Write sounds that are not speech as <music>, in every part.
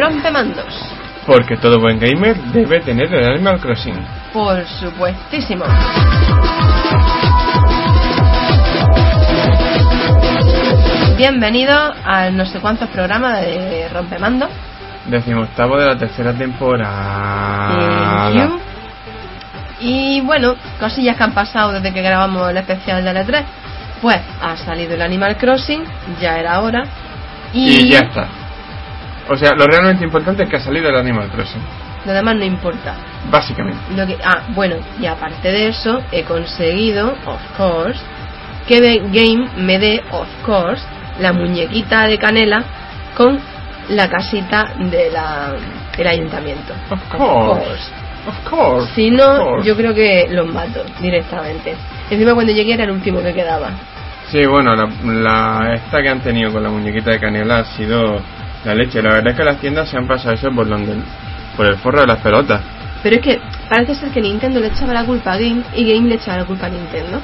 Rompemandos. Porque todo buen gamer debe tener el Animal Crossing. Por supuestísimo. Bienvenido al no sé cuántos programas de Rompemando. Decimoctavo de la tercera temporada. Eh. Y bueno, cosillas que han pasado desde que grabamos el especial de L3. Pues ha salido el Animal Crossing, ya era hora. Y, Y ya está. O sea, lo realmente importante es que ha salido el Animal Crossing. lo demás no importa. Básicamente. Lo que, ah, bueno, y aparte de eso, he conseguido, of course, que The Game me dé, of course, la muñequita de canela con la casita de la, del ayuntamiento. Of course. Of course. Si no, course. yo creo que los mato directamente. Encima cuando llegué era el último que quedaba. Sí, bueno, la, la- esta que han tenido con la muñequita de canela ha sido la leche. La verdad es que las tiendas se han pasado eso por, donde, por el forro de las pelotas. Pero es que parece ser que Nintendo le echaba la culpa a Game y Game le echaba la culpa a Nintendo.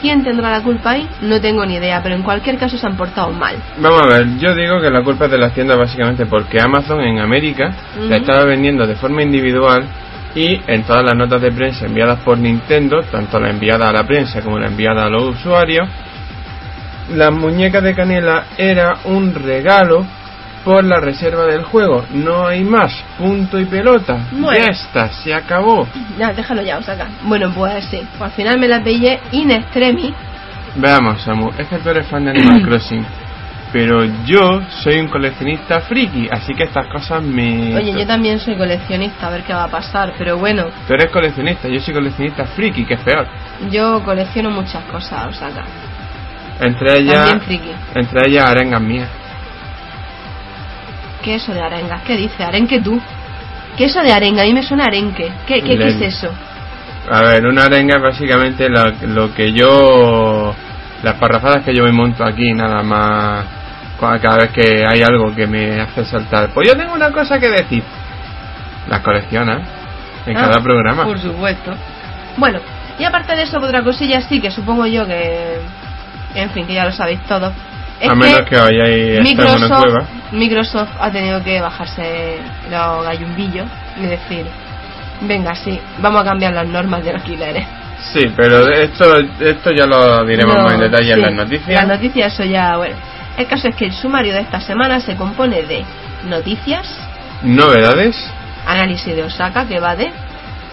¿Quién tendrá la culpa ahí? No tengo ni idea, pero en cualquier caso se han portado mal. Vamos a ver, yo digo que la culpa es de las tiendas básicamente porque Amazon en América la estaba vendiendo de forma individual y en todas las notas de prensa enviadas por Nintendo, tanto la enviada a la prensa como la enviada a los usuarios, la muñeca de canela era un regalo por la reserva del juego. No hay más, punto y pelota. Bueno. Ya está, se acabó. Ya, déjalo ya, Osaka. Bueno, pues sí. Pues al final me la pillé in extremis. Veamos, Samu, es que tú eres fan de Animal <clears throat> Crossing. Pero yo soy un coleccionista friki, así que estas cosas me... Oye, yo también soy coleccionista, a ver qué va a pasar. Pero bueno, Tú eres coleccionista, yo soy coleccionista friki, que es peor. yo colecciono muchas cosas, Osaka. Entre ellas... También friki. Entre ellas arengas mías. ¿Qué es eso de arengas? ¿Qué dice? ¿Arenque tú? ¿Qué es eso de arenga? A mí me suena arenque. ¿Qué, qué, qué es eso? A ver, una arenga es básicamente lo, lo que yo... Las parrafadas que yo me monto aquí, nada más... Cada vez que hay algo que me hace saltar. Pues yo tengo una cosa que decir. Las coleccionas. En Ah, cada programa. Por supuesto. Bueno, y aparte de eso, otra cosilla sí que supongo yo que. En fin, que ya lo sabéis todos. Es a menos que, vayáis a estar en una Microsoft, cueva. Microsoft ha tenido que bajarse los gallumbillos y decir: Venga, sí, vamos a cambiar las normas de alquileres. Sí, pero esto, esto ya lo diremos No, más en detalle en sí, las noticias. Las noticias, eso ya, bueno. El caso es que el sumario de esta semana se compone de noticias, Novedades, análisis de Osaka, que va de.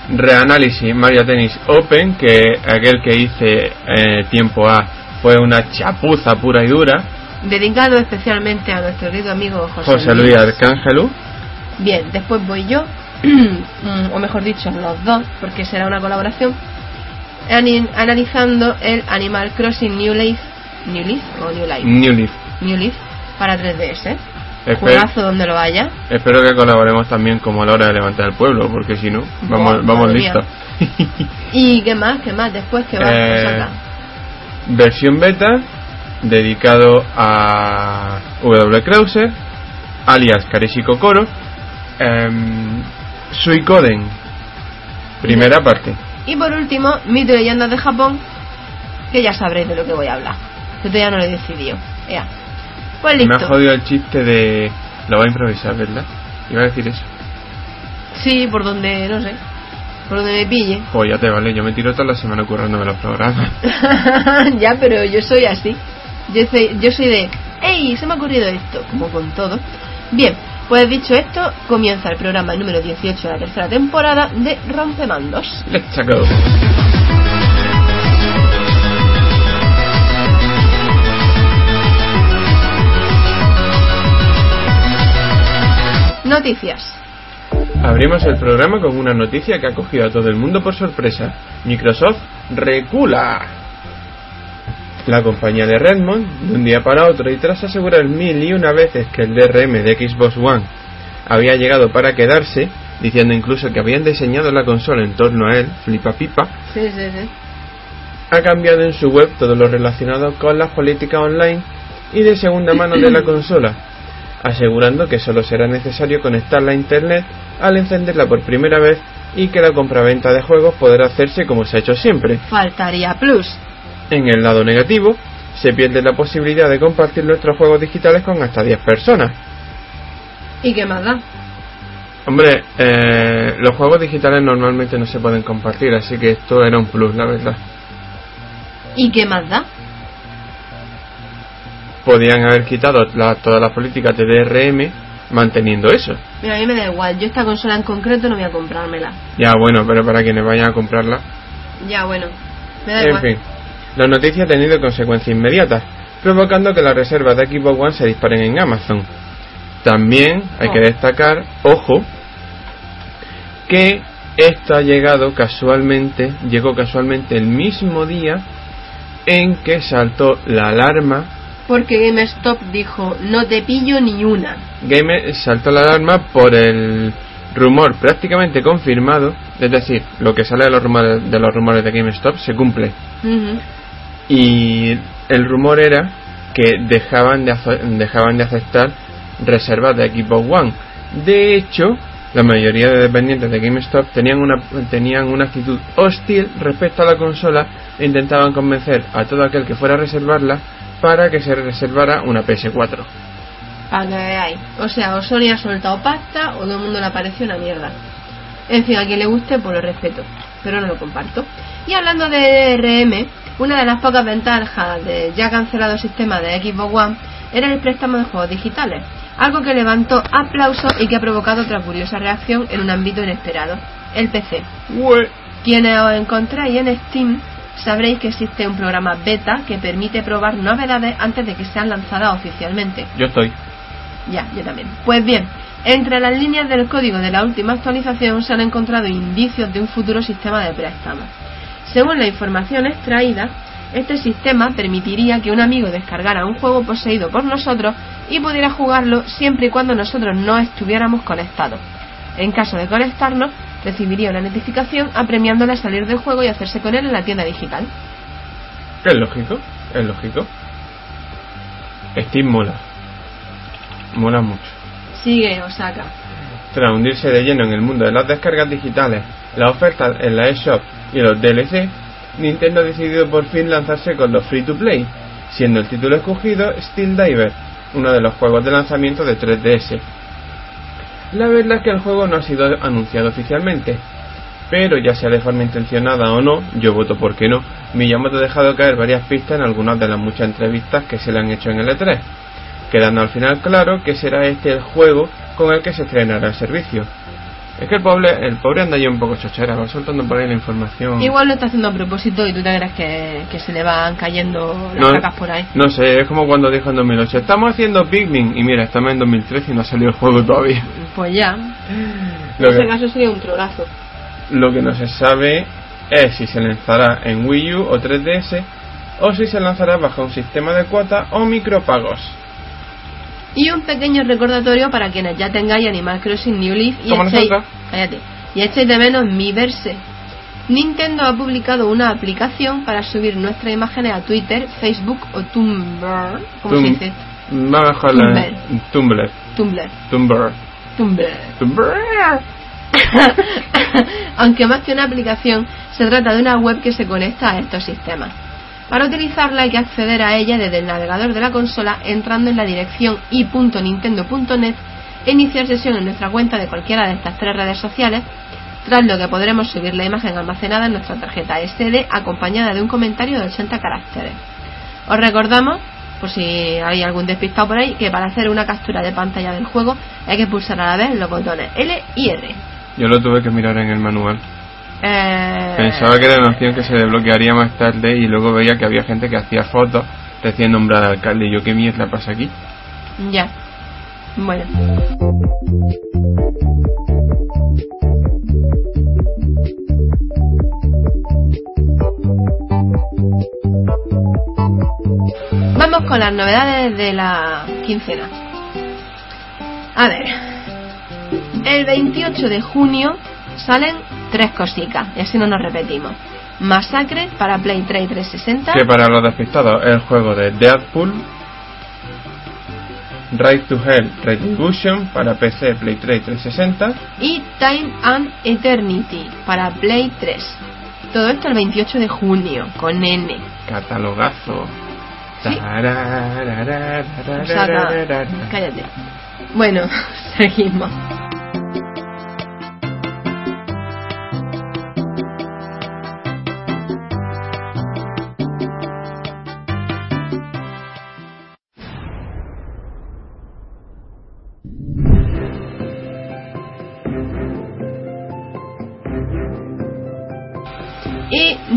reanálisis Mario Tennis Open, que aquel que hice eh, tiempo A fue una chapuza pura y dura. Dedicado especialmente a nuestro querido amigo José, José Luis Arcángelu. Bien, después voy yo, <clears throat> mm, o mejor dicho, los dos, porque será una colaboración, analizando el Animal Crossing New Leaf, New Leaf o New Life, New Leaf. New Leaf para 3DS. Espe- Juegazo donde lo vaya. espero que colaboremos también como a la hora de levantar el pueblo, porque si no, vamos, Buah, vamos listos. ¿Y qué más? ¿Qué más? Después que va <laughs> Eh, a sacar. versión beta dedicado a W. Krauser, alias Kareshi Kokoro, em, Suikoden, primera parte. Y por último, mito y leyendas de Japón, que ya sabréis de lo que voy a hablar. Que todavía no lo he decidido. Ea. Pues Me ha listo. jodido el chiste de... Lo va a improvisar, ¿verdad? Iba a decir eso. Sí, por donde, no sé. Por donde me pille. Pues ya te vale, yo me tiro toda la semana currándome los programas. <laughs> ya, pero yo soy así. Yo soy, yo soy de, ¡Ey! Se me ha ocurrido esto, como con todo. Bien, pues dicho esto, comienza el programa número 18 de la tercera temporada de Rompemandos. Let's go. Noticias. Abrimos el programa con una noticia que ha cogido a todo el mundo por sorpresa. Microsoft recula. La compañía de Redmond, de un día para otro, y tras asegurar mil y una veces que el DRM de Xbox One había llegado para quedarse, diciendo incluso que habían diseñado la consola en torno a él, flipa pipa, Sí, sí, sí. ha cambiado en su web todo lo relacionado con las políticas online y de segunda mano de la <clears throat> consola, asegurando que solo será necesario conectarla a internet al encenderla por primera vez y que la compraventa de juegos podrá hacerse como se ha hecho siempre. Faltaría plus. En el lado negativo, se pierde la posibilidad de compartir nuestros juegos digitales con hasta 10 personas. ¿Y qué más da? Hombre, eh, los juegos digitales normalmente no se pueden compartir, así que esto era un plus, la verdad. ¿Y qué más da? Podían haber quitado la- todas las políticas de DRM manteniendo eso. Mira, a mí me da igual. Yo esta consola en concreto no voy a comprármela. Ya, bueno, pero para quienes vayan a comprarla. Ya, bueno. Me da En igual. fin, la noticia ha tenido consecuencias inmediatas, provocando que las reservas de Xbox One se disparen en Amazon. También hay que Oh. destacar, ojo, que esto ha llegado casualmente, llegó casualmente el mismo día en que saltó la alarma. Porque GameStop dijo, no te pillo ni una. Gamer saltó la alarma por el rumor prácticamente confirmado, es decir, lo que sale de los rumores de, los rumores de GameStop se cumple. Y el rumor era que dejaban de, dejaban de aceptar reservas de Xbox One. De hecho, la mayoría de dependientes de GameStop tenían una, tenían una actitud hostil respecto a la consola e intentaban convencer a todo aquel que fuera a reservarla para que se reservara una PS4. Para que veáis. O sea, o Sony ha soltado pasta o todo el mundo le pareció una mierda. En fin, a quien le guste, pues lo respeto. Pero no lo comparto. Y hablando de DRM, una de las pocas ventajas del ya cancelado sistema de Xbox One era el préstamo de juegos digitales. Algo que levantó aplausos y que ha provocado otra curiosa reacción en un ámbito inesperado. El PC. Quienes os encontráis en Steam sabréis que existe un programa beta que permite probar novedades antes de que sean lanzadas oficialmente. Yo estoy. Ya, yo también. Pues bien, entre las líneas del código de la última actualización se han encontrado indicios de un futuro sistema de préstamo. Según la información extraída, este sistema permitiría que un amigo descargara un juego poseído por nosotros y pudiera jugarlo siempre y cuando nosotros no estuviéramos conectados. En caso de conectarnos, recibiría una notificación apremiándole a salir del juego y hacerse con él en la tienda digital. Es lógico, es lógico. Steam mola. Mola mucho. Sigue, Osaka. Tras hundirse de lleno en el mundo de las descargas digitales, las ofertas en la eShop y los DLC, Nintendo ha decidido por fin lanzarse con los free to play, siendo el título escogido Steel Diver, uno de los juegos de lanzamiento de 3DS. La verdad es que el juego no ha sido anunciado oficialmente, pero ya sea de forma intencionada o no, yo voto por que no, Miyamoto ha dejado caer varias pistas en algunas de las muchas entrevistas que se le han hecho en el E3, quedando al final claro que será este el juego con el que se estrenará el servicio. Es que el pobre, el pobre anda ya un poco chochera, va soltando por ahí la información. Igual lo está haciendo a propósito y tú te crees que, que se le van cayendo las no, por ahí. no sé, es como cuando dijo en 2008, estamos haciendo Pikmin, y mira, estamos en 2013 y no ha salido el juego todavía. Pues ya. En Lo ese que, caso sería un trolazo. lo que no se sabe es si se lanzará en Wii U o 3DS, o si se lanzará bajo un sistema de cuota o micropagos. Y un pequeño recordatorio para quienes ya tengáis Animal Crossing New Leaf y echéis, nosotros. cállate, y echéis de menos mi verse. Nintendo ha publicado una aplicación para subir nuestras imágenes a Twitter, Facebook o Tumblr. ¿Cómo se Tum- dice? Va mejor la Tumblr. Tumblr. Tumblr. Tumblr. Tumblr. <laughs> Aunque más que una aplicación, se trata de una web que se conecta a estos sistemas. Para utilizarla hay que acceder a ella desde el navegador de la consola entrando en la dirección i.nintendo.net e iniciar sesión en nuestra cuenta de cualquiera de estas tres redes sociales, tras lo que podremos subir la imagen almacenada en nuestra tarjeta SD acompañada de un comentario de 80 caracteres. Os recordamos, por si hay algún despistado por ahí, que para hacer una captura de pantalla del juego hay que pulsar a la vez los botones L y R. Yo lo tuve que mirar en el manual. Eh, Pensaba que era una opción que se desbloquearía más tarde y luego veía que había gente que hacía fotos recién nombrada alcalde. Y yo, ¿qué mierda pasa aquí? Ya. Bueno. Vamos con las novedades de la quincena. A ver, el 28 de junio salen tres cositas, y así no nos repetimos. Masacre para Play 3 y 360. Que para los despistados es el juego de Deadpool. ride to Hell Retribution para PC, Play 3 y 360. Y Time and Eternity para Play 3. Todo esto el 28 de junio con N. Catalogazo. ¿Sí? Cállate. Bueno, seguimos.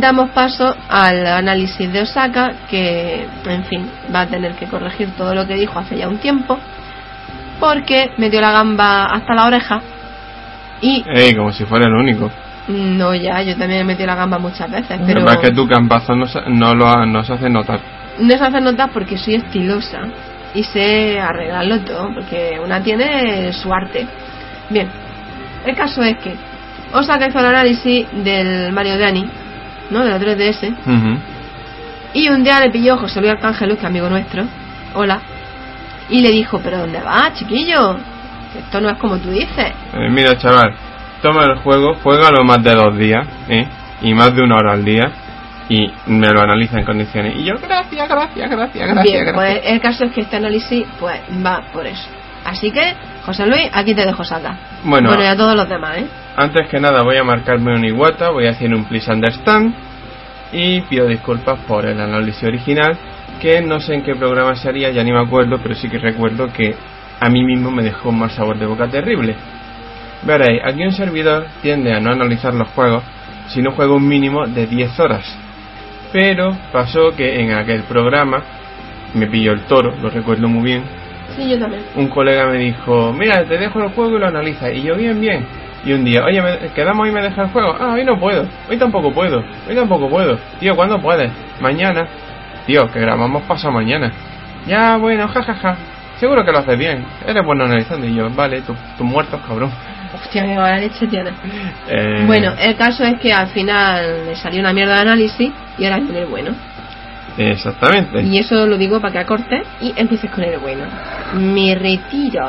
Damos paso al análisis de Osaka, que, en fin, va a tener que corregir todo lo que dijo hace ya un tiempo, porque metió la gamba hasta la oreja. Y Ey, como si fuera el único. no, ya, yo también he metido la gamba muchas veces, Lo pero es que tu campazo no, no, lo, no se hace notar. no se hace notar porque soy estilosa y sé arreglarlo todo, porque una tiene su arte. Bien, el caso es que Osaka hizo el análisis del Mario Dani, ¿no? De la 3DS. Ujú. Y un día le pilló José Luis Arcángel, que es amigo nuestro, hola, y le dijo, ¿pero dónde vas, chiquillo? Que esto no es como tú dices. Eh, mira, chaval, toma el juego, juégalo más de dos días, ¿eh? Y más de una hora al día. Y me lo analiza en condiciones. Y yo, gracias, gracias, gracias, gracias, Bien, gracias. pues el caso es que este análisis pues va por eso. Así que, José Luis, aquí te dejo sacar. Bueno. bueno y a todos los demás, ¿eh? Antes que nada voy a marcarme un iguata, voy a hacer un please understand y pido disculpas por el análisis original, que no sé en qué programa sería, ya ni me acuerdo, pero sí que recuerdo que a mí mismo me dejó un mal sabor de boca terrible. Veréis, aquí un servidor tiende a no analizar los juegos si no juega un mínimo de 10 horas. Pero pasó que en aquel programa me pilló el toro, lo recuerdo muy bien, Sí, yo también. un colega me dijo, mira, te dejo el juego y lo analiza. Y yo, bien, bien. Y un día, oye, ¿me- ¿quedamos y me deja el juego? Ah, hoy no puedo. Hoy tampoco puedo. Hoy tampoco puedo. Tío, ¿cuándo puedes? Mañana. Tío, que grabamos pasado mañana. Ya, bueno, jajaja. Seguro que lo haces bien. Eres bueno analizando. Y yo, vale, tú, tú muertos, cabrón. Hostia, qué mala leche tiene. Eh, Bueno, el caso es que al final le salió una mierda de análisis y ahora viene el bueno. Exactamente. Y eso lo digo para que acortes y empieces con el bueno. Me retiro.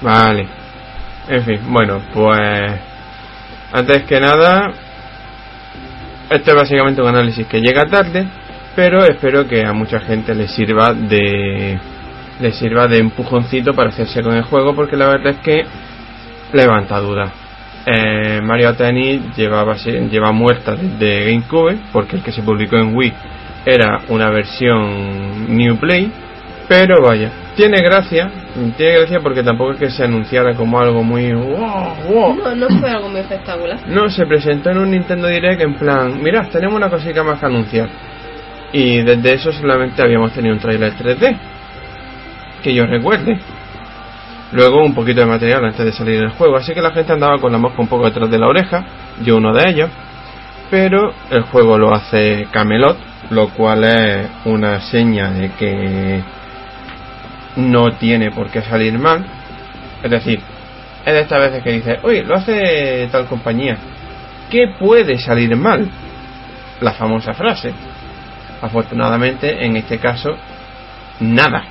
Vale. En fin, bueno, pues antes que nada, este es básicamente un análisis que llega tarde, pero espero que a mucha gente le sirva de le sirva de empujoncito para hacerse con el juego, porque la verdad es que levanta dudas. Eh, Mario Tennis llevaba lleva muerta desde GameCube, porque el que se publicó en Wii era una versión New Play, pero vaya, tiene gracia, tiene gracia porque tampoco es que se anunciara como algo muy wow, wow. No, no fue algo muy espectacular. No, se presentó en un Nintendo Direct en plan, mirad, tenemos una cosita más que anunciar. Y desde eso solamente habíamos tenido un trailer 3D, que yo recuerde. Luego un poquito de material antes de salir el juego, así que la gente andaba con la mosca un poco detrás de la oreja, yo uno de ellos. Pero el juego lo hace Camelot, lo cual es una seña de que no tiene por qué salir mal. Es decir, es de estas veces que dice, oye, lo hace tal compañía. ¿Qué puede salir mal? La famosa frase. Afortunadamente, en este caso, nada.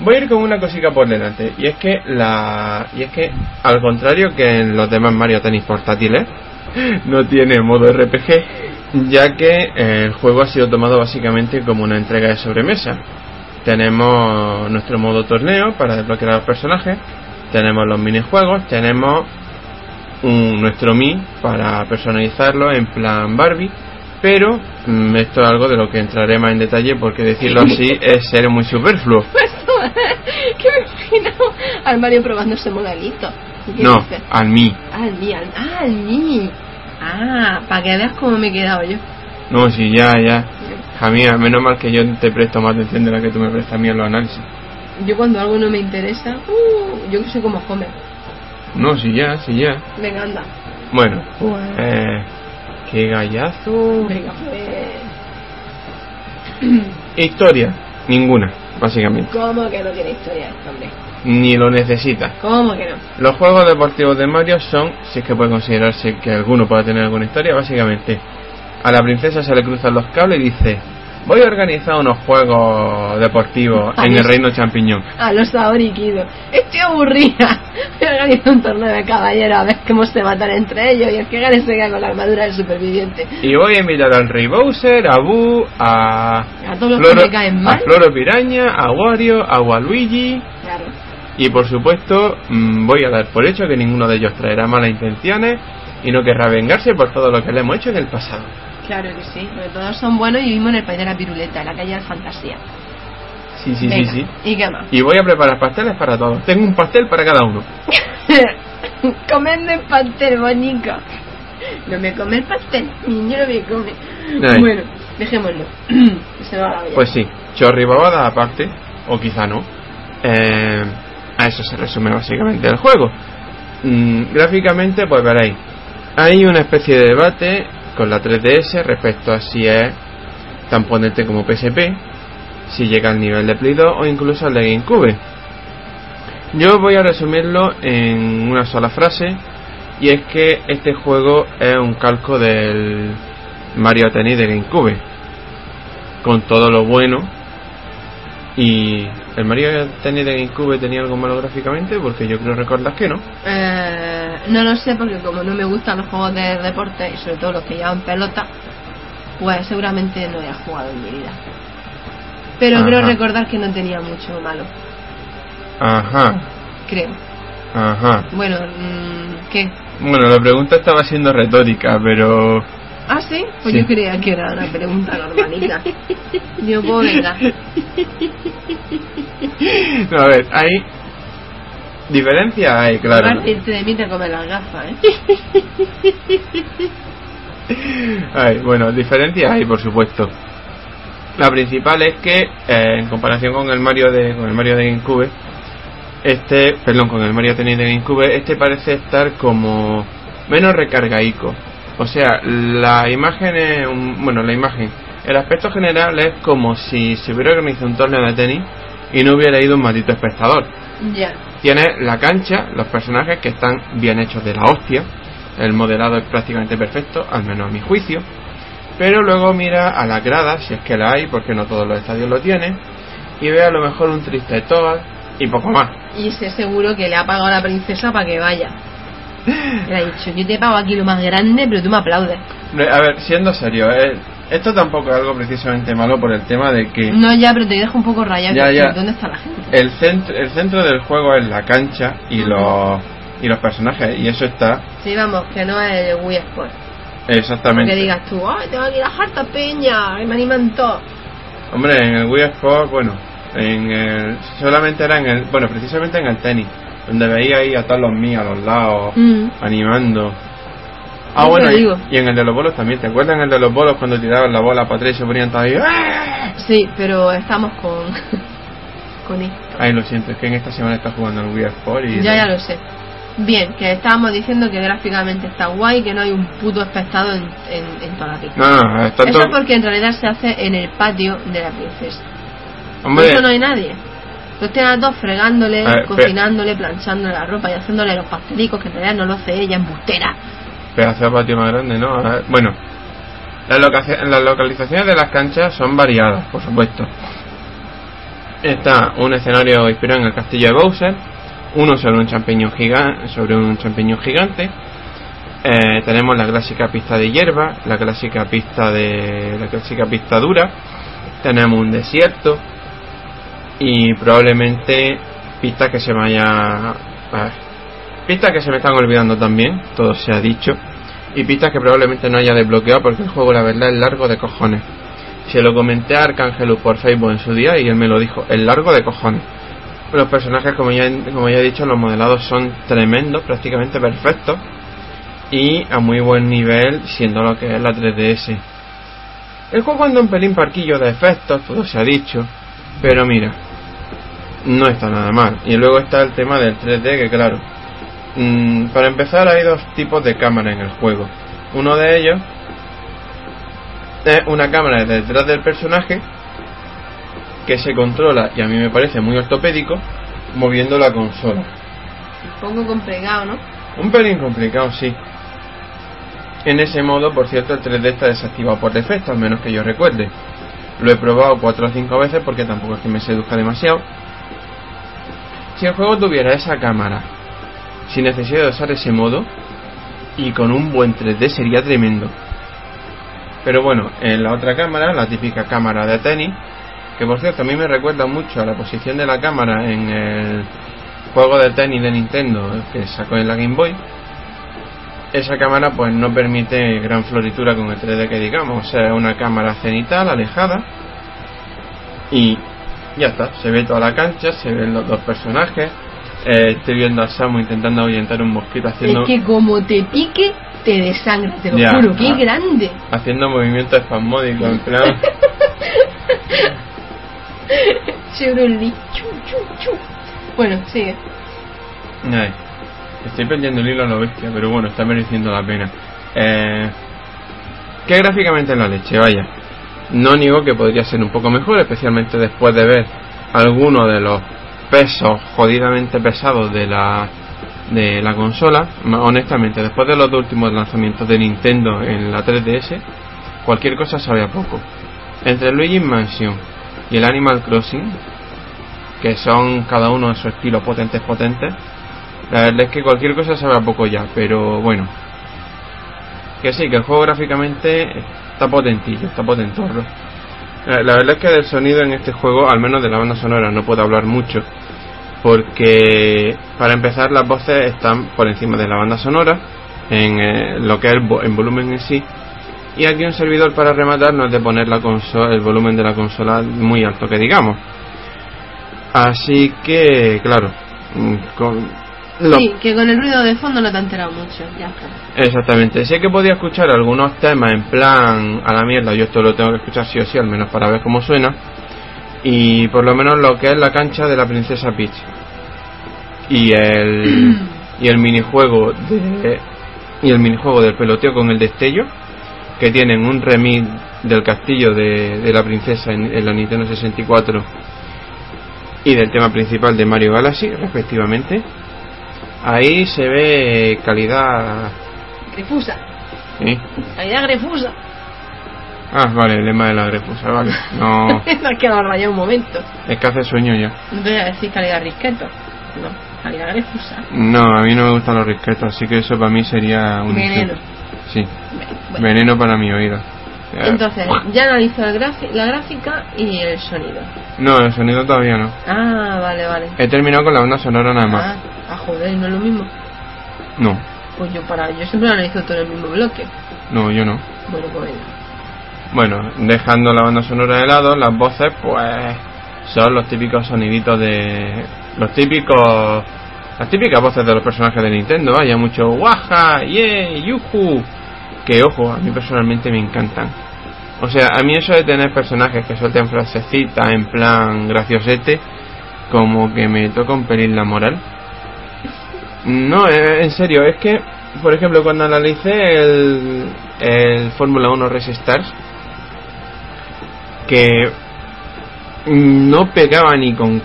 Voy a ir con una cosita por delante, y es que la y es que al contrario que en los demás Mario Tennis portátiles, <laughs> no tiene modo RPG, ya que el juego ha sido tomado básicamente como una entrega de sobremesa. Tenemos nuestro modo torneo para desbloquear a los personajes, tenemos los minijuegos, tenemos un, nuestro Mi para personalizarlo en plan Barbie, pero mm, esto es algo de lo que entraré más en detalle porque decirlo así es ser muy superfluo. <laughs> <laughs> que me imagino al Mario probando ese modelito. ¿Y qué No, al Mi. Al mí, al, ah, al mí. Ah, para que veas cómo me he quedado yo. No, sí, ya, ya. Jamía, menos mal que yo te presto más atención de la que tú me prestas a mí en los análisis. Yo cuando algo no me interesa, uh, yo que soy como Homer. No, sí ya, sí ya. Venga, anda. Bueno, Bueno. eh, qué gallazo. Venga, pues. <clears throat> Historia, ninguna, básicamente. ¿Cómo que no tiene historia hombre? Ni lo necesita. ¿Cómo que no? Los juegos deportivos de Mario son, si es que puede considerarse que alguno pueda tener alguna historia, básicamente a la princesa se le cruzan los cables y dice, voy a organizar unos juegos deportivos en el reino champiñón. A los Saori Kido. Estoy aburrida. <laughs> Voy a organizar un torneo de caballeros a ver cómo se matan entre ellos y el que gane se queda con la armadura del superviviente. Y voy a invitar al rey Bowser, a Boo, a A todos los que me caen a mal. Floro Piraña, a Wario, a Waluigi. Y por supuesto, mm, voy a dar por hecho que ninguno de ellos traerá malas intenciones y no querrá vengarse por todo lo que le hemos hecho en el pasado. Claro que sí. Porque todos son buenos y vivimos en el país de la piruleta, en la calle de la fantasía. Sí, sí, Venga, sí, sí. ¿Y qué más? Y voy a preparar pasteles para todos. Tengo un pastel para cada uno. <laughs> Comerme pastel, bonito. No me come el pastel, niño no me come. Ay. Bueno, dejémoslo. <clears throat> se va la olla. Pues sí, chorribabada aparte, o quizá no. Eh, a eso se resume básicamente el juego. Mm, gráficamente, pues veréis, hay una especie de debate con la 3DS respecto a si es tan potente como PSP, si llega al nivel de Play 2 o incluso al de GameCube. Yo voy a resumirlo en una sola frase y es que este juego es un calco del Mario Tennis de GameCube con todo lo bueno y el Mario Tennis de GameCube tenía algo malo gráficamente porque yo creo recordar que no Eh, no lo sé porque como no me gustan los juegos de deporte y sobre todo los que llevan pelota, pues seguramente no he jugado en mi vida. Pero Ajá. creo recordar que no tenía mucho malo, ajá creo. ajá Bueno, mm, ¿qué? bueno la pregunta estaba siendo retórica pero Ah, sí, pues Sí. yo creía que era una pregunta normalita. Yo puedo venga. no, a ver hay diferencia hay claro de mí te come las gafas, ¿eh? Ay, bueno, diferencias hay, por supuesto. La principal es que, eh, en comparación con el Mario de con el Mario de GameCube, este, perdón, con el Mario Tennis de GameCube, este parece estar como menos recargaico. O sea, la imagen es un- bueno, la imagen, el aspecto general es como si se hubiera organizado un torneo de tenis y no hubiera ido un maldito espectador. Ya. Tiene la cancha, los personajes que están bien hechos de la hostia. El modelado es prácticamente perfecto, al menos a mi juicio. Pero luego mira a las gradas, si es que la hay, porque no todos los estadios lo tienen. Y ve a lo mejor un triste Toad y poco más. Y sé seguro que le ha pagado a la princesa para que vaya. <laughs> Le ha dicho, yo te pago aquí lo más grande, pero tú me aplaudes. A ver, siendo serio, eh, esto tampoco es algo precisamente malo por el tema de que No, ya, pero te dejo un poco rayado. Ya, ya. ¿Dónde está la gente? el centro, el centro del juego es la cancha y los, y los personajes. Y eso está Sí, vamos, que no es el Wii Sport. exactamente. Que digas tú, ay, tengo aquí la harta peña, y me animan todos. Hombre, en el Wii Sport, bueno, en el, solamente era en el, bueno, precisamente en el tenis, donde veía ahí a todos los míos a los lados, Mm. animando. Ah, bueno, y, en el de los bolos también, ¿te acuerdas en el de los bolos cuando tiraban la bola y se ponían todos ahí? ¡ah! Sí, pero estamos con. <laughs> con esto. Ay, lo siento, es que en esta semana está jugando el Wii Sport y... Ya, ya lo sé. Bien, que estábamos diciendo que gráficamente está guay, que no hay un puto espectador en, en, en toda la pista. No, no, está Eso todo... porque en realidad se hace en el patio de la princesa. Por eso no hay nadie. Entonces tienen a todos fregándole, A ver, cocinándole, planchándole la ropa y haciéndole los pastelicos que en realidad no lo hace ella, embustera. pedazo de patio más grande, ¿no? Ver, Bueno, las, las localizaciones de las canchas son variadas, por supuesto. Está un escenario inspirado en el castillo de Bowser, uno sobre un champiñón gigante, sobre un champiñón gigante. Eh, tenemos la clásica pista de hierba, la clásica pista de la clásica pista dura. Tenemos un desierto y probablemente pistas que se vaya a ver, pistas que se me están olvidando también, todo se ha dicho, y pistas que probablemente no haya desbloqueado porque el juego la verdad es largo de cojones. Se lo comenté a Arcángelus por Facebook en su día y él me lo dijo, es largo de cojones. Los personajes, como ya, como ya he dicho, los modelados son tremendos, prácticamente perfectos y a muy buen nivel siendo lo que es la 3DS. El juego anda un pelín parquillo de efectos, todo se ha dicho, pero mira, no está nada mal. Y luego está el tema del 3D, que claro, mm, para empezar hay dos tipos de cámara en el juego. Uno de ellos es una cámara detrás del personaje que se controla, y a mí me parece muy ortopédico, moviendo la consola. Un poco complicado, ¿no? Un pelín complicado, sí. En ese modo, por cierto, el 3D está desactivado por defecto, al menos que yo recuerde. Lo he probado 4 o 5 veces porque tampoco es que me seduzca demasiado. Si el juego tuviera esa cámara, sin necesidad de usar ese modo, y con un buen 3D sería tremendo. Pero bueno, en la otra cámara, la típica cámara de tenis, que por cierto a mí me recuerda mucho a la posición de la cámara en el juego de tenis de Nintendo que sacó en la Game Boy, esa cámara pues no permite gran floritura con el 3D que digamos, o sea, es una cámara cenital alejada y ya está, se ve toda la cancha, se ven los dos personajes, eh, estoy viendo a Samu intentando ahuyentar un mosquito haciendo... Es que como te pique, te desangra, te lo juro, qué grande. Haciendo movimientos espasmódicos, en plan... <laughs> Bueno, sigue. Estoy perdiendo el hilo a la bestia, pero bueno, está mereciendo la pena. Eh, que gráficamente la leche, vaya. No niego que podría ser un poco mejor, especialmente después de ver algunos de los pesos jodidamente pesados de la de la consola. Honestamente, después de los dos últimos lanzamientos de Nintendo en la 3DS, cualquier cosa sabe a poco. Entre Luigi Mansion y el Animal Crossing, que son cada uno de sus estilos potentes potentes, la verdad es que cualquier cosa sabe a poco ya, pero bueno. Que sí, que el juego gráficamente está potentillo, está potentorro. Eh, la verdad es que del sonido en este juego, al menos de la banda sonora, no puedo hablar mucho. Porque, para empezar, las voces están por encima de la banda sonora, en eh, lo que es en volumen en sí, y aquí un servidor para rematar no es de poner la consola, el volumen de la consola muy alto que digamos. Así que, claro, mm, Sí, que con el ruido de fondo no te ha enterado mucho, ya Exactamente, sé que podía escuchar algunos temas en plan a la mierda, yo esto lo tengo que escuchar sí o sí, al menos para ver cómo suena. Y por lo menos lo que es la cancha de la princesa Peach. Y el <clears throat> y el minijuego de y el minijuego del peloteo con el destello que tienen un remix del castillo de, la princesa en, la Nintendo 64 y del tema principal de Mario Galaxy, respectivamente. Ahí se ve calidad. Grefusa. Calidad grefusa. Ah, vale, el lema de la grefusa, vale. No. <laughs> es que lo rayado un momento. Es que hace sueño ya. No te voy a decir calidad risqueto. No, calidad grefusa. No, a mí no me gustan los risquetos, así que eso para mí sería un. Veneno. Sí. Veneno para mi oído. Entonces, ya analizó la gráfica y el sonido. No, el sonido todavía no. Ah, vale, vale. He terminado con la banda sonora nada más. Ah, ah joder, ¿no es lo mismo? No. Pues yo para yo siempre analizo todo en el mismo bloque. No, yo no. Bueno, pues Bueno, dejando la banda sonora de lado, las voces, pues son los típicos soniditos de los típicos las típicas voces de los personajes de Nintendo, vaya mucho waja, yeah, yuhu que ojo, a mí personalmente me encantan. O sea, a mí eso de tener personajes que suelten frasecitas en plan graciosete, como que me toca un pelín la moral. No, eh, en serio, es que, por ejemplo, cuando analicé el, el Fórmula 1 Race Stars, que no pegaba ni con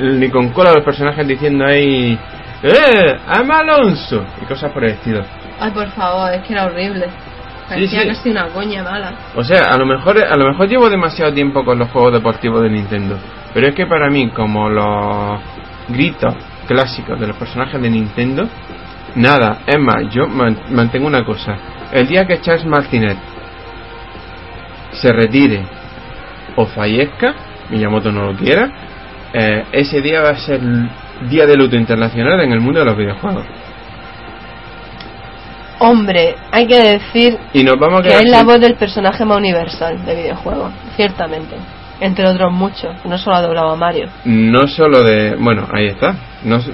ni con cola los personajes diciendo ahí ¡Eh! ¡Ama Alonso! y cosas por el estilo Ay, por favor, es que era horrible. Parecía casi una coña mala. O sea, a lo mejor a lo mejor llevo demasiado tiempo con los juegos deportivos de Nintendo, pero es que para mí como los gritos clásicos de los personajes de Nintendo, nada, es más, yo mantengo una cosa, el día que Charles Martinet se retire o fallezca, Miyamoto no lo quiera, eh, ese día va a ser día de luto internacional en el mundo de los videojuegos. Hombre, hay que decir que es la voz del personaje más universal de videojuegos, ciertamente. Entre otros muchos, no solo ha doblado a Mario. No solo de. Bueno, ahí está.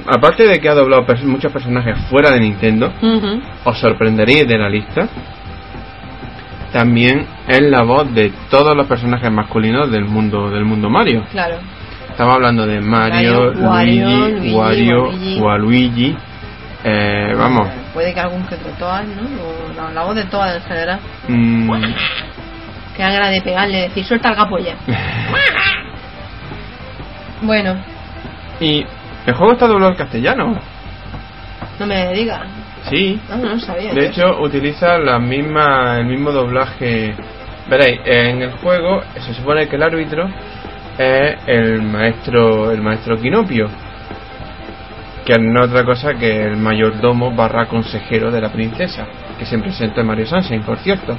aparte de que ha doblado muchos personajes fuera de Nintendo, os sorprenderéis de la lista. También es la voz de todos los personajes masculinos del mundo del mundo Mario. Claro. estamos hablando de Mario, Luigi, Wario, Waluigi. Waluigi. Eh, vamos. Puede que algún que otro Toad, ¿no? O, no, la voz de Toad en general. mm, Que haga de pegarle, decir, suelta el capo ya. <laughs> bueno, y el juego está doblado al castellano. no me digas. Sí. No, no sabía. De hecho, utiliza la misma, el mismo doblaje. Veréis, en el juego se supone que el árbitro es el maestro, el maestro Quinopio, que no es otra cosa que el mayordomo barra consejero de la princesa, que se presenta en Mario Sunshine, por cierto.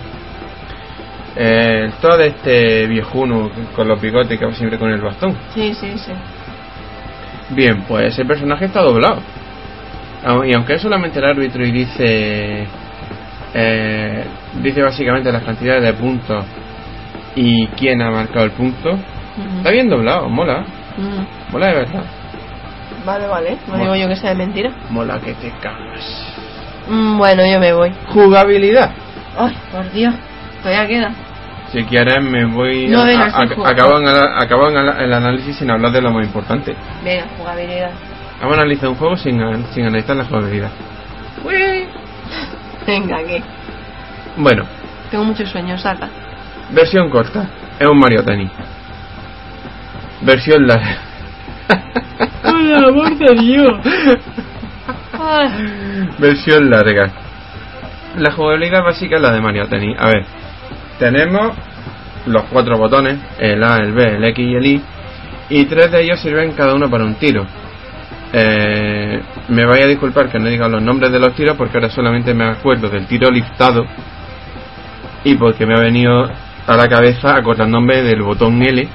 Eh, todo este viejuno con los bigotes que va siempre con el bastón. Sí, sí, sí. Bien, pues ese personaje está doblado. Au- Y aunque es solamente el árbitro y dice. eh, dice básicamente las cantidades de puntos y quién ha marcado el punto, está bien doblado, mola. Ujú. Mola de verdad. Vale, vale. No Bueno. digo yo que sea de mentira. Mola que te cagas. Mm, bueno, yo me voy. Jugabilidad. Ay, por Dios. Todavía queda. Si quieres, me voy. No, a- venga, a- sí, a- juega. acabo en el, análisis sin hablar de lo más importante. Venga, jugabilidad. Vamos a analizar un juego sin, sin analizar la jugabilidad. Venga, que Bueno, tengo mucho sueño, saca. versión corta. Es un Mario Tennis. Versión larga. ¡Por amor de Dios! Ay, Versión larga. La jugabilidad básica es la de Mario Tennis. A ver, tenemos los cuatro botones, el A, el B, el X y el Y, y tres de ellos sirven cada uno para un tiro. Eh, me vaya a disculpar que no diga los nombres de los tiros porque ahora solamente me acuerdo del tiro liftado y porque me ha venido a la cabeza nombre del botón L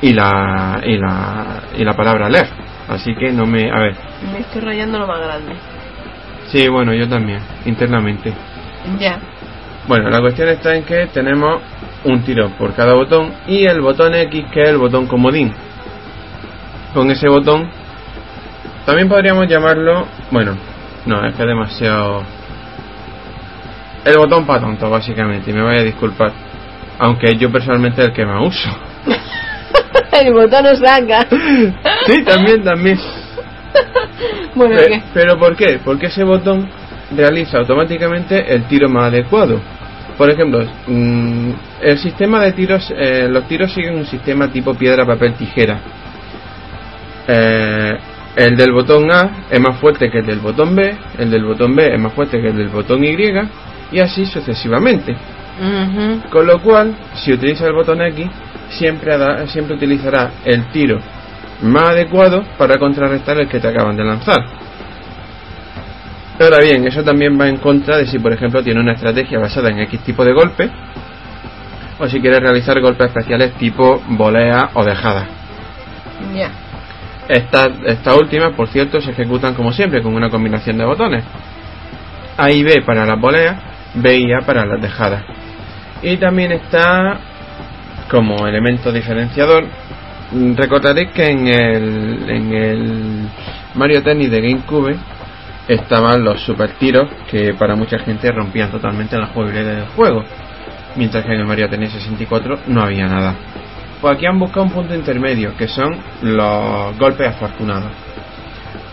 y la y la y la palabra left. Así que no me, a ver, me estoy rayando lo más grande. sí, bueno, yo también internamente. Ya. Bueno, la cuestión está en que tenemos un tiro por cada botón y el botón X que es el botón comodín. Con ese botón también podríamos llamarlo, bueno, no, es que es demasiado el botón para tonto básicamente, y me vaya a disculpar, aunque yo personalmente es el que más uso. <laughs> <laughs> el botón no saca. sí, también, también. <laughs> bueno, Pe- ¿qué? ¿Pero por qué? Porque ese botón realiza automáticamente el tiro más adecuado. Por ejemplo, mm, el sistema de tiros, eh, los tiros siguen un sistema tipo piedra, papel, tijera. Eh, el del botón A es más fuerte que el del botón B, el del botón B es más fuerte que el del botón Y, y así sucesivamente. Con lo cual, si utiliza el botón X, siempre, hará- siempre utilizará el tiro más adecuado para contrarrestar el que te acaban de lanzar. Ahora bien, eso también va en contra de si, por ejemplo, tiene una estrategia basada en X tipo de golpe, o si quiere realizar golpes especiales tipo volea o dejada. Ya. Estas estas últimas, por cierto, se ejecutan como siempre con una combinación de botones. A y B para las voleas, B y A para las dejadas. Y también está como elemento diferenciador. mm, Recordaréis que en el, en el Mario Tennis de GameCube estaban los super tiros que para mucha gente rompían totalmente la jugabilidad del juego. Mientras que en el Mario Tennis 64 no había nada. Pues aquí han buscado un punto intermedio, que son los golpes afortunados.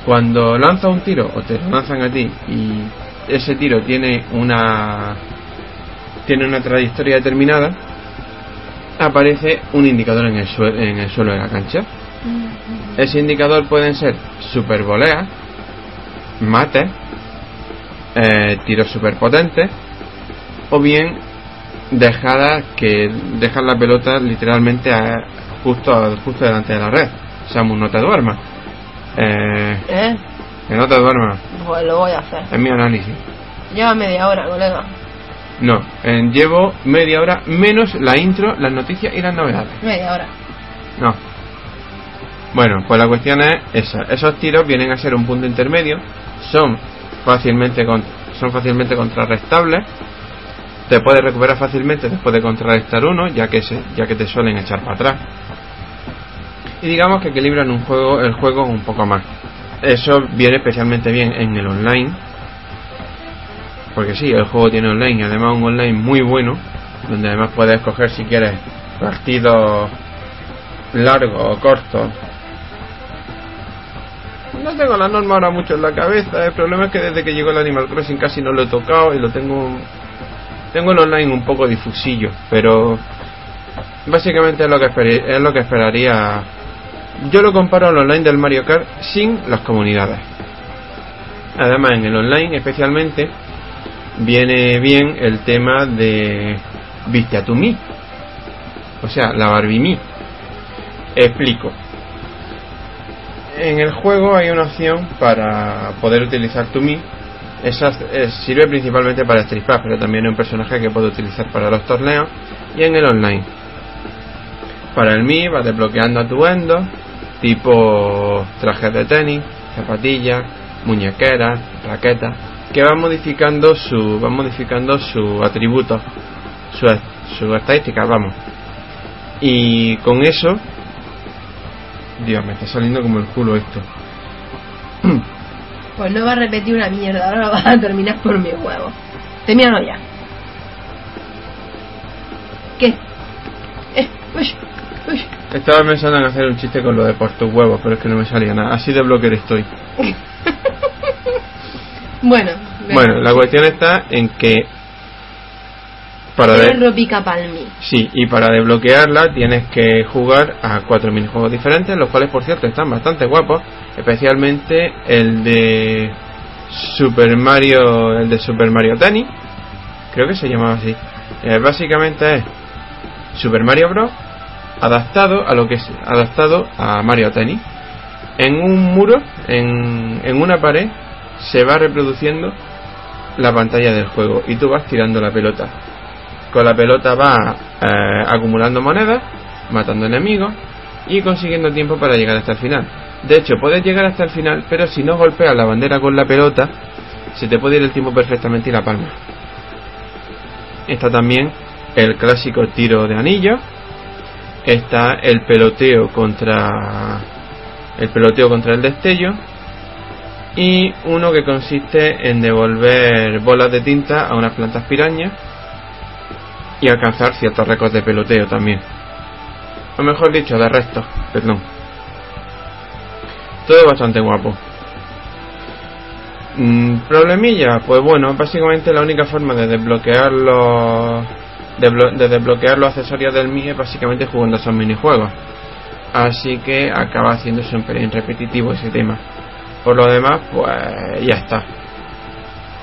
Cuando lanzas un tiro o te lanzan a ti y ese tiro tiene una tiene una trayectoria determinada, aparece un indicador en el, sue- en el suelo de la cancha. Ese indicador pueden ser super voleas, mates, eh, tiros o bien dejadas que dejan la pelota literalmente a- justo justo delante de la red. Samus, no te duermas. Eh, ¿Eh? que no te duermas. Pues lo voy a hacer. Es mi análisis. Lleva media hora, colega. No, eh, llevo media hora menos la intro, las noticias y las novedades. Media hora. No. Bueno, pues la cuestión es esa. Esos tiros vienen a ser un punto intermedio, son fácilmente con- son fácilmente contrarrestables. Te puedes recuperar fácilmente después de contrarrestar uno, ya que se, ya que te suelen echar para atrás. Y digamos que equilibran un juego, el juego un poco más. Eso viene especialmente bien en el online. Porque sí, el juego tiene online y además un online muy bueno, donde además puedes escoger si quieres partidos largo o corto. No tengo la norma ahora mucho en la cabeza. El problema es que desde que llegó el Animal Crossing casi no lo he tocado y lo tengo. Tengo el online un poco difusillo, pero básicamente es lo que es lo que esperaría. Yo lo comparo al online del Mario Kart sin las comunidades. Además, en el online especialmente viene bien el tema de viste a tu mí. O sea, la Barbie Mi. Explico. En el juego hay una opción para poder utilizar tu Mi. Esa eh, sirve principalmente para Street Pass, pero también es un personaje que puedo utilizar para los torneos y en el online. Para el Mi vas desbloqueando a tu endo, tipo trajes de tenis, zapatillas, muñequeras, raquetas, que van modificando su, van modificando su atributo, su, su estadística, vamos. Y con eso, Dios, me está saliendo como el culo esto. <clears throat> Pues no va a repetir una mierda, ahora vas a terminar por mi huevo. Termínalo ya. ¿Qué? Eh, uy, uy. Estaba pensando en hacer un chiste con lo de por tus huevos, pero es que no me salía nada. Así de bloquear estoy. <laughs> bueno. Bueno, la cuestión está en que para de... Sí, y para desbloquearla tienes que jugar a cuatro minijuegos diferentes, los cuales por cierto están bastante guapos, especialmente el de Super Mario, el de Super Mario Tennis, creo que se llamaba así. Eh, básicamente es Super Mario Bros. adaptado a lo que es adaptado a Mario Tennis. En un muro, en, en una pared, se va reproduciendo la pantalla del juego y tú vas tirando la pelota con la pelota va eh, acumulando monedas, matando enemigos y consiguiendo tiempo para llegar hasta el final. De hecho, puedes llegar hasta el final, pero si no golpeas la bandera con la pelota, se te puede ir el tiempo perfectamente y la palma. Está también el clásico tiro de anillo. Está el peloteo contra el peloteo contra el destello y uno que consiste en devolver bolas de tinta a unas plantas pirañas y alcanzar ciertos récords de peloteo también. O mejor dicho, de resto, perdón. Todo bastante guapo. Mm, problemilla, pues bueno, básicamente la única forma de desbloquear los de, desbloquear los accesorios del Mi es básicamente jugando esos minijuegos. Así que acaba haciéndose un pelín repetitivo ese tema. Por lo demás, pues ya está.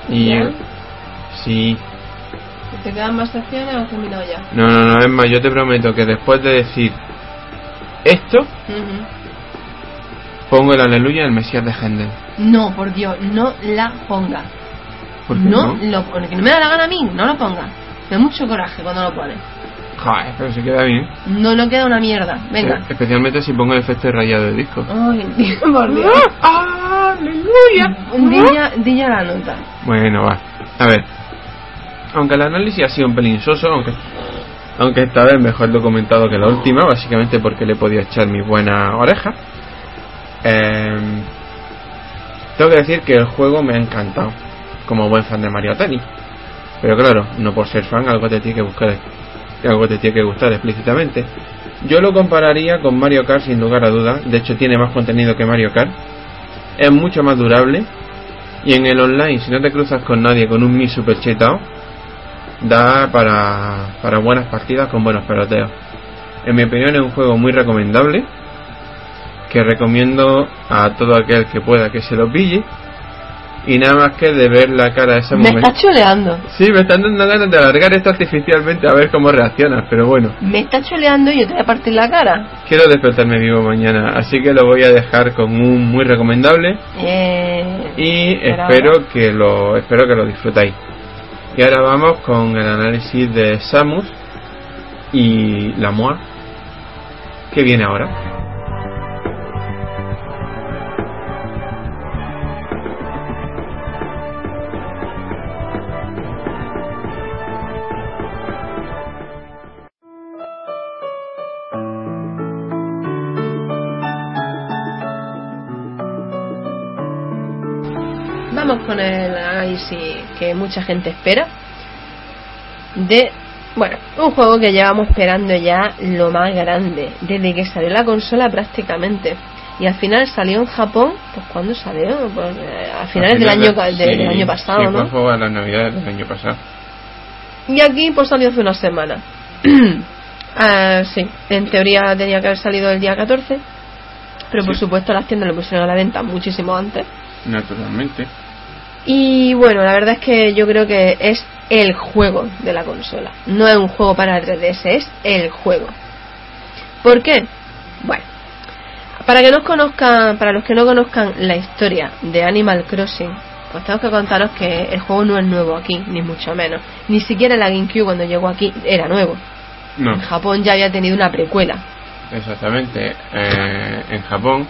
Y sí, ¿Te quedan más secciones o has terminado ya? No, no, no, es más, yo te prometo que después de decir esto, pongo el aleluya del Mesías de Händel. No, por Dios, no la ponga. ¿Por qué no, lo que no me da la gana a mí, no lo ponga. Me da mucho coraje cuando lo pone. Joder, pero se queda bien. No, no queda una mierda. Venga. Eh, especialmente si pongo el efecto de rayado de disco. Ay, <laughs> por Dios. ¡Ah! ¡Aleluya! Dilla, la nota. Bueno, va. A ver, aunque el análisis ha sido un pelín soso, aunque, aunque esta vez mejor documentado que la última, básicamente porque le he podido echar mi buena oreja. Em, tengo que decir que el juego me ha encantado, como buen fan de Mario Tennis. Pero claro, no por ser fan, algo te tiene que buscar, algo te tiene que gustar explícitamente. Yo lo compararía con Mario Kart sin lugar a dudas, de hecho tiene más contenido que Mario Kart, es mucho más durable y en el online si no te cruzas con nadie con un Mi super chetado, da para, para buenas partidas con buenos peloteos. En mi opinión es un juego muy recomendable que recomiendo a todo aquel que pueda que se lo pille y nada más que de ver la cara de ese me está choleando. Sí me están dando ganas de alargar esto artificialmente a ver cómo reaccionas pero bueno. Me está choleando y yo te voy a partir la cara. Quiero despertarme vivo mañana así que lo voy a dejar con un muy recomendable. Eh, y espero que lo espero que lo disfrutáis y ahora vamos con el análisis de Samus y la MOA. ¿Qué viene ahora? Que mucha gente espera de Bueno, un juego que llevamos esperando ya lo más grande, desde que salió la consola prácticamente. Y al final salió en Japón, pues ¿cuándo salió? Pues, eh, a finales del año, finales de- sí, del año pasado, sí, ¿no? fue de las navidades del año pasado. Y aquí pues salió hace una semana. <clears throat> Ah, sí, en teoría tenía que haber salido el día 14, pero por supuesto las tiendas lo pusieron a la venta muchísimo antes. Naturalmente. Y bueno, la verdad es que yo creo que es el juego de la consola. No es un juego para 3DS, es el juego. ¿Por qué? Bueno, para que no conozcan, para los que no conozcan la historia de Animal Crossing, pues tengo que contaros que el juego no es nuevo aquí, ni mucho menos. Ni siquiera la GameCube cuando llegó aquí era nuevo. No, En Japón ya había tenido una precuela. exactamente. Eh, en Japón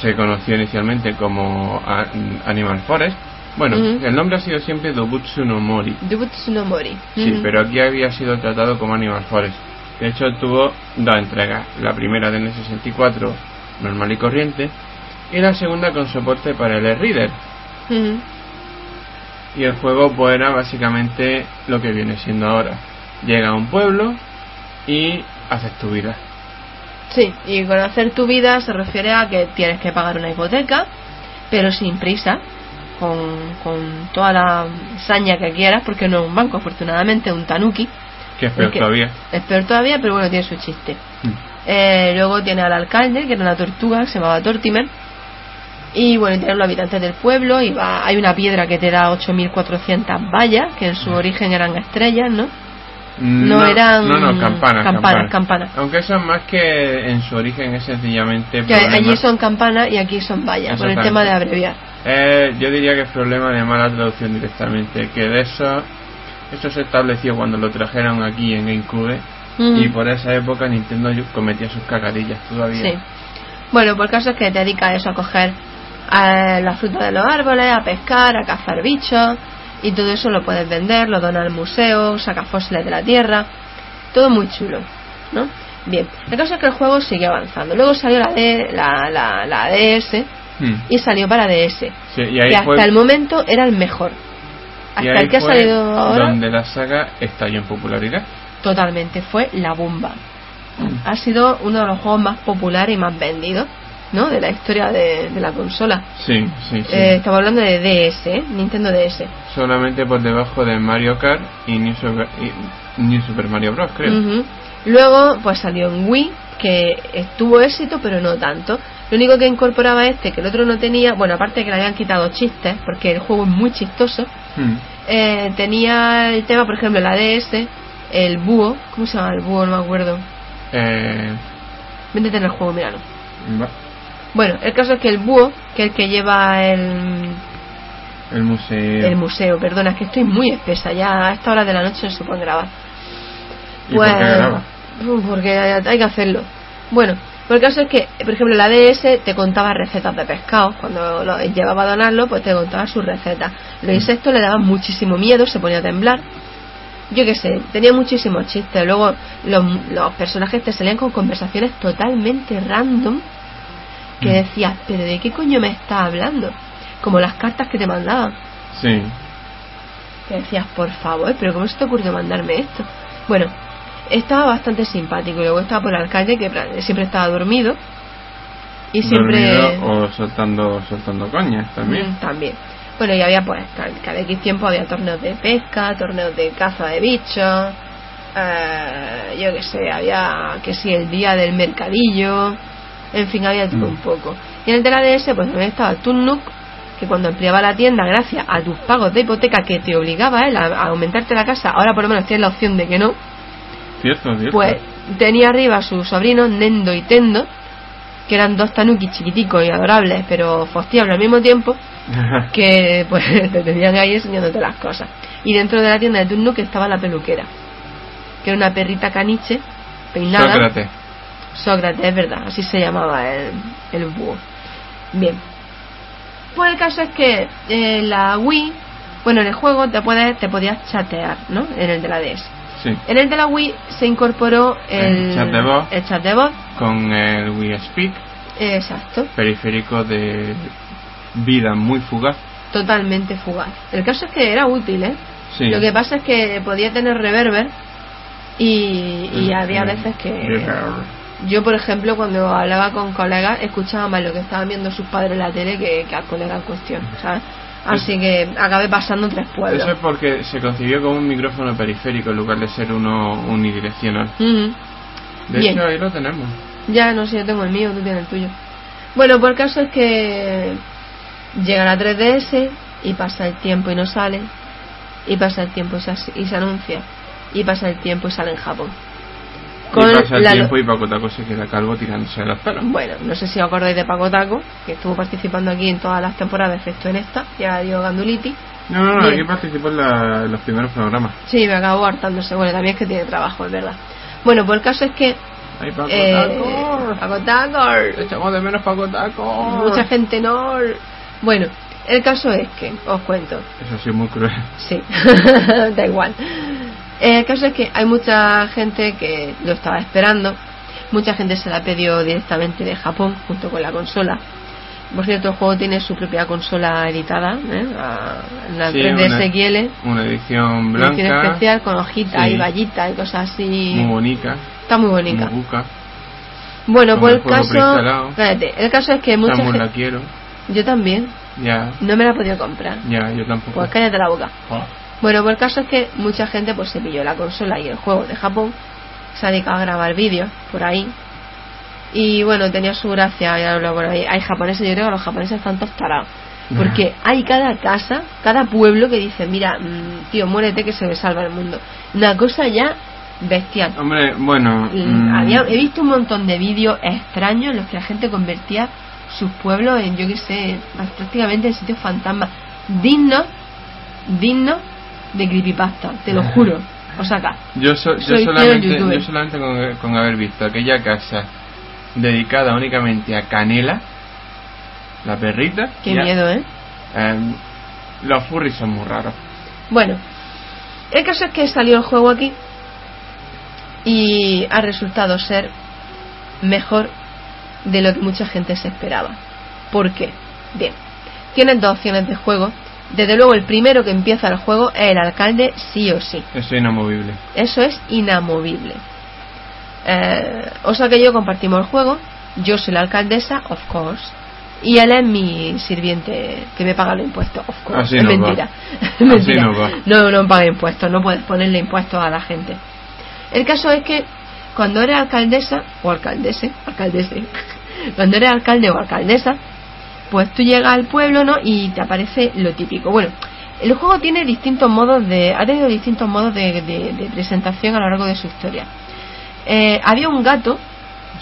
se conoció inicialmente como Animal Forest. Bueno, el nombre ha sido siempre Dobutsu no Mori. Dobutsu no Mori. Sí, pero aquí había sido tratado como Animal Forest. De hecho, tuvo dos entregas. La primera de N64, normal y corriente, y la segunda con soporte para el e-reader. Ujú. Y el juego pues era básicamente lo que viene siendo ahora. Llega a un pueblo y haces tu vida. Sí, y conocer tu vida se refiere a que tienes que pagar una hipoteca, pero sin prisa, con, con toda la saña que quieras, porque no es un banco, afortunadamente, es un tanuki. Que es peor Porque todavía. Es peor todavía, pero bueno, tiene su chiste. Mm. Eh, luego tiene al alcalde, que era una tortuga, que se llamaba Tortimer. Y bueno, tiene los habitantes del pueblo, y va, hay una piedra que te da 8.400 vallas, que en su origen eran estrellas, ¿no? No eran- No, no, campanas. campanas, campanas. Aunque eso es más que en su origen es sencillamente. Que allí son campanas y aquí son vallas, por el tema de abreviar. Eh, yo diría que es problema de mala traducción directamente. Que de eso. Eso se estableció cuando lo trajeron aquí en GameCube. Y por esa época Nintendo cometía sus cagadillas todavía. Sí. Bueno, por caso es que te dedica a eso, a coger eh, la fruta de los árboles, a pescar, a cazar bichos, y todo eso lo puedes vender, lo donas al museo, sacas fósiles de la tierra, todo muy chulo, ¿no? Bien, el caso es que el juego sigue avanzando. Luego salió la, D, la, la, la DS Hmm. y salió para DS. Sí, y ahí que hasta el momento era el mejor. y Hasta ahí el que ha salido ahora, Donde la saga estalló en popularidad. totalmente fue la bomba. Ha sido uno de los juegos más populares y más vendidos, ¿no? De la historia de, de la consola. Sí, sí, sí. Eh, estamos hablando de DS, ¿eh? Nintendo DS. Solamente por debajo de Mario Kart y New Super, y New Super Mario Bros. creo. Ujú. Luego, pues salió en Wii, que tuvo éxito, pero no tanto. Lo único que incorporaba este, que el otro no tenía, bueno, aparte de que le habían quitado chistes, porque el juego es muy chistoso, Hmm. eh, tenía el tema, por ejemplo, la DS, el búho, ¿cómo se llama el búho? No me acuerdo. Eh, Métete en el juego, míralo. va- Bueno, el caso es que el búho, que es el que lleva el, el museo. el museo, perdona, es que estoy muy espesa, ya a esta hora de la noche no se pueden grabar. ¿Y por qué graba? uh, porque hay que hacerlo. Bueno, pues el caso es que, por ejemplo, la DS te contaba recetas de pescado. Cuando lo llevaba a donarlo, pues te contaba sus recetas. Los insectos le daban muchísimo miedo, se ponía a temblar. Yo qué sé, tenía muchísimos chistes. Luego los, los personajes te salían con conversaciones totalmente random que Mm. decías, pero ¿de qué coño me estás hablando? Como las cartas que te mandaban. Sí. Que decías, por favor, pero ¿cómo se te ocurrió mandarme esto? Bueno, estaba bastante simpático. Y luego estaba por el alcalde que siempre estaba dormido. Y siempre. Dormido o soltando, soltando coñas también. Mm, también. Bueno, y había pues cada, X tiempo había torneos de pesca, torneos de caza de bichos. eh, yo qué sé, había que si el día del mercadillo. En fin, había todo Mm. un poco. Y en el de la DS, pues también estaba Tunnook, que cuando ampliaba la tienda, gracias a tus pagos de hipoteca que te obligaba él a, a aumentarte la casa, ahora por lo menos tienes la opción de que no, Cierto, cierto. pues tenía arriba a sus sobrinos Nendo y Tendo, que eran dos tanuki chiquiticos y adorables, pero fostiables al mismo tiempo, <laughs> que pues <laughs> te tenían ahí enseñándote las cosas. Y dentro de la tienda de Tunnook estaba la peluquera, que era una perrita caniche, peinada. Sócrates. Sócrates, es verdad, así se llamaba el, el búho. Bien. Pues el caso es que eh, la Wii, bueno, en el juego te puedes, te podías chatear, ¿no? En el de la DS. Sí. En el de la Wii se incorporó el, El chat de voz. el chat de voz. Con el Wii Speak, Exacto, periférico de vida muy fugaz. totalmente fugaz. El caso es que era útil, ¿eh? Sí. Lo que pasa es que podía tener reverber Y, y había veces que yo, por ejemplo, cuando hablaba con colegas, escuchaba más lo que estaban viendo sus padres en la tele que, que al colega en cuestión, ¿sabes? Así que acabé pasando tres pueblos. Eso es porque se concibió como un micrófono periférico en lugar de ser uno unidireccional. Ujú. De Bien. hecho, ahí lo tenemos. Ya, no sé, yo tengo el mío, tú tienes el tuyo. Bueno, por el caso es que llega la 3DS y pasa el tiempo y no sale. Y pasa el tiempo y se, y se anuncia. Y pasa el tiempo y sale en Japón. Y pasa el la- tiempo y Paco Taco se queda calvo tirándose de los pelos. Bueno, no sé si os acordáis de Paco Taco, que estuvo participando aquí en todas las temporadas, excepto en esta, ya dio Ganduliti. No, no, no, aquí participó en, la- en los primeros programas. Sí, me acabó hartándose. Bueno, también es que tiene trabajo, es verdad. Bueno, pues el caso es que. ¡Ay, Paco eh, Taco! Paco Taco. Echamos de menos Paco Taco! Mucha gente no. Bueno, el caso es que, os cuento. Eso ha sido muy cruel. Sí, <laughs> da igual. El caso es que hay mucha gente que lo estaba esperando. Mucha gente se la pidió directamente de Japón junto con la consola. Por cierto, el juego tiene su propia consola editada, ¿eh? La Sí, 3DS una- XL, Una edición edición blanca, especial con hojitas Sí. y vallitas y cosas así. muy bonita, Está muy bonita. muy buca. Bueno, pues el caso. Espérate, el caso es que mucha gente. la quiero. Yo también. Ya, No me la he podido comprar. ya, yo tampoco. Pues cállate la boca. Oh. Bueno, pues el caso es que mucha gente pues se pilló la consola y el juego de Japón, se ha dedicado a grabar vídeos por ahí. Y bueno, tenía su gracia, ya por ahí. Hay japoneses, yo creo que los japoneses están todos tarados. Porque hay cada casa, cada pueblo que dice, mira, mm, tío, muérete que se me salva el mundo. Una cosa ya bestial. Hombre, bueno. Mm, había- he visto un montón de vídeos extraños en los que la gente convertía sus pueblos en, yo qué sé, prácticamente en sitios fantasmas. Dignos, dignos de creepypasta, te lo juro. O sea, acá. Yo, so- yo Soy solamente, yo solamente con, con haber visto aquella casa dedicada únicamente a Canela, la perrita. Qué ya, miedo, ¿eh? em, los furries son muy raros. Bueno, el caso es que salió el juego aquí y ha resultado ser mejor de lo que mucha gente se esperaba. ¿Por qué? Bien, tienes dos opciones de juego. Desde luego, el primero que empieza el juego es el alcalde, sí o sí. Eso es inamovible. Eso es inamovible. Eh, o sea que yo compartimos el juego. Yo soy la alcaldesa, of course. Y él es mi sirviente que me paga los impuestos, of course. Así es no mentira. <laughs> Es Así mentira. no va. No, no paga impuestos. No puedes ponerle impuestos a la gente. El caso es que cuando eres alcaldesa o alcaldese, alcaldese, <laughs> cuando eres alcalde o alcaldesa, pues tú llegas al pueblo, ¿no? Y te aparece lo típico. Bueno, el juego tiene distintos modos de, ha tenido distintos modos de, de- de presentación a lo largo de su historia. Eh, había un gato,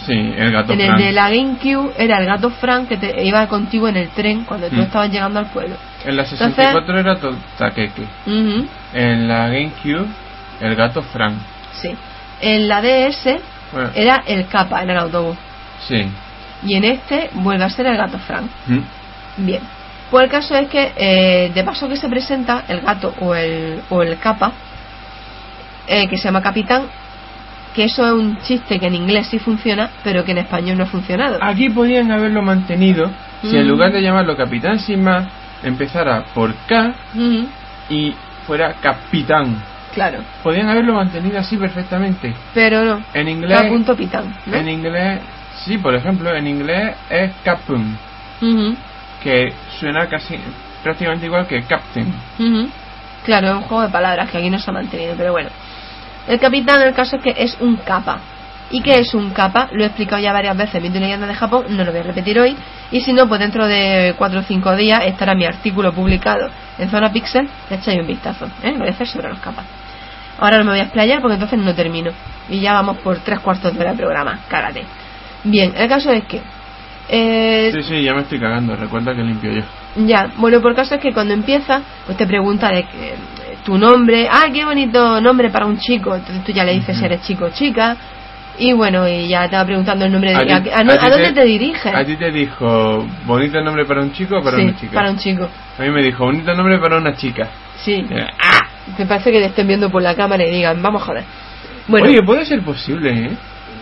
Sí, el gato en el de la GameCube era el gato Frank que te, iba contigo en el tren cuando tú Mm. estabas llegando al pueblo. En la 64 era to- Takeke. En la GameCube, el gato Frank. sí. En la DS Bueno, era el capa en el autobús. sí. Y en este vuelve a ser el gato Frank. Mm. Bien. Pues el caso es que, eh, de paso que se presenta el gato o el, o el capa, eh, que se llama capitán, que eso es un chiste que en inglés sí funciona, pero que en español no ha funcionado. Aquí podían haberlo mantenido si en Mm. lugar de llamarlo Capitán Sin más, empezara por K Ujú, y fuera Capitán. claro, Podían haberlo mantenido así perfectamente. pero no. En inglés, K. punto pitán, ¿no? en inglés, sí, por ejemplo, en inglés es Ujú, que suena casi prácticamente igual que Captain. ujú. Claro, es un juego de palabras que aquí no se ha mantenido, pero bueno. El capitán, el caso es que es un capa. ¿Y qué es un capa? Lo he explicado ya varias veces en mi leyenda de Japón, no lo voy a repetir hoy. Y si no, pues dentro de 4 o 5 días estará mi artículo publicado en Zona Pixel. Le echáis un vistazo, ¿eh? Lo voy a hacer sobre los capas. Ahora no me voy a explayar porque entonces no termino. Y ya vamos por tres cuartos de hora de programa. Cágate. Bien, el caso es que. eh, Sí, sí, ya me estoy cagando. Recuerda que limpio yo. ya, bueno, por caso es que cuando empieza, pues te pregunta de que, eh, tu nombre, ah, qué bonito nombre para un chico, entonces tú ya le dices si eres chico o chica, y bueno, y ya te va preguntando el nombre de... ti- ¿A, ti a dónde te, diriges? A ti te dijo bonito nombre para un chico o para sí, una chica. para un chico, A mí me dijo bonito nombre para una chica. sí. Eh, ¡Ah! Te parece que te estén viendo por la cámara y digan, vamos a joder. Bueno, Oye, puede ser posible, ¿eh?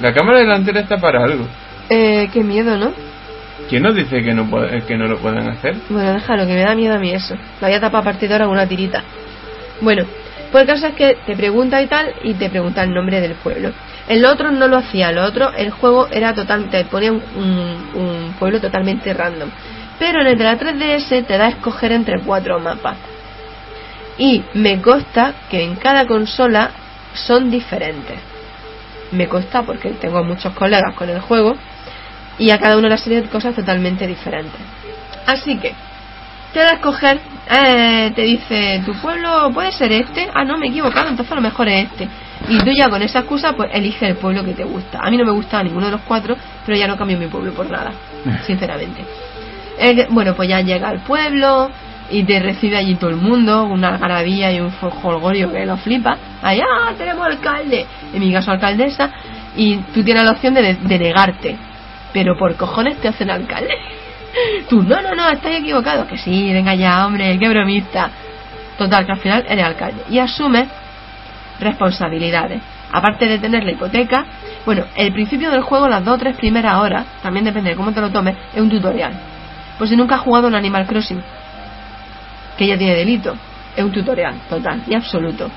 La cámara delantera está para algo. eh, qué miedo, ¿no? ¿Quién nos dice que no, puede- que no lo puedan hacer? Bueno, déjalo, que me da miedo a mí eso. La voy a tapar a partir de ahora con una tirita. Bueno, Pues el caso es que te pregunta y tal, y te pregunta el nombre del pueblo. El otro no lo hacía, lo otro, el juego era total, te ponía un, un pueblo totalmente random. Pero en el de la 3DS te da a escoger entre cuatro mapas. Y me consta que en cada consola son diferentes. Me consta porque tengo muchos colegas con el juego y a cada uno le serie de cosas totalmente diferentes. Así que, te da a escoger, eh, te dice, tu pueblo puede ser este, ah no, me he equivocado, entonces a lo mejor es este. Y tú ya con esa excusa, pues elige el pueblo que te gusta. A mí no me gusta ninguno de los cuatro, pero ya no cambio mi pueblo por nada, <laughs> sinceramente. bueno, pues ya llega al pueblo y te recibe allí todo el mundo, una algarabía y un jolgorio que lo flipa. Allá tenemos alcalde, en mi caso alcaldesa, y tú tienes la opción de, de negarte pero por cojones te hacen alcalde. <laughs> Tú, no, no, no, estás equivocado. Que sí, venga ya, hombre, qué bromista. Total, que al final eres alcalde. Y asume responsabilidades. Aparte de tener la hipoteca, bueno, el principio del juego, las dos o tres primeras horas, también depende de cómo te lo tomes, es un tutorial. Pues si nunca has jugado un Animal Crossing, que ya tiene delito, es un tutorial total y absoluto.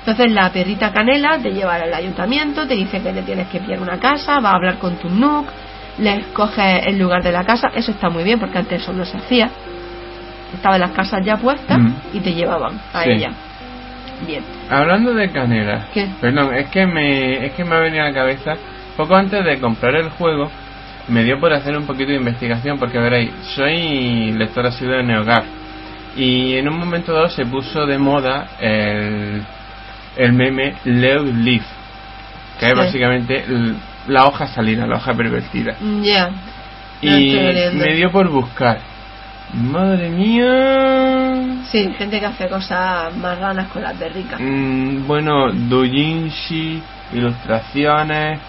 Entonces la perrita Canela te lleva al ayuntamiento, te dice que te tienes que pillar una casa, va a hablar con tu Nook, le escoge el lugar de la casa, eso está muy bien porque antes eso no se hacía. Estaban las casas ya puestas mm. y te llevaban a ella. Bien. Hablando de canela, perdón, es que me es que me ha venido a la cabeza poco antes de comprar el juego me dio por hacer un poquito de investigación porque veréis, soy lector asiduo de NeoGAF y en un momento dado se puso de moda el, el meme Leo Leaf, que es básicamente la hoja salida, la hoja pervertida. Ya. Y me dio por buscar. Madre mía. Sí, gente que hace cosas más ranas con las de rica. Mm, bueno, doujinshi, ilustraciones.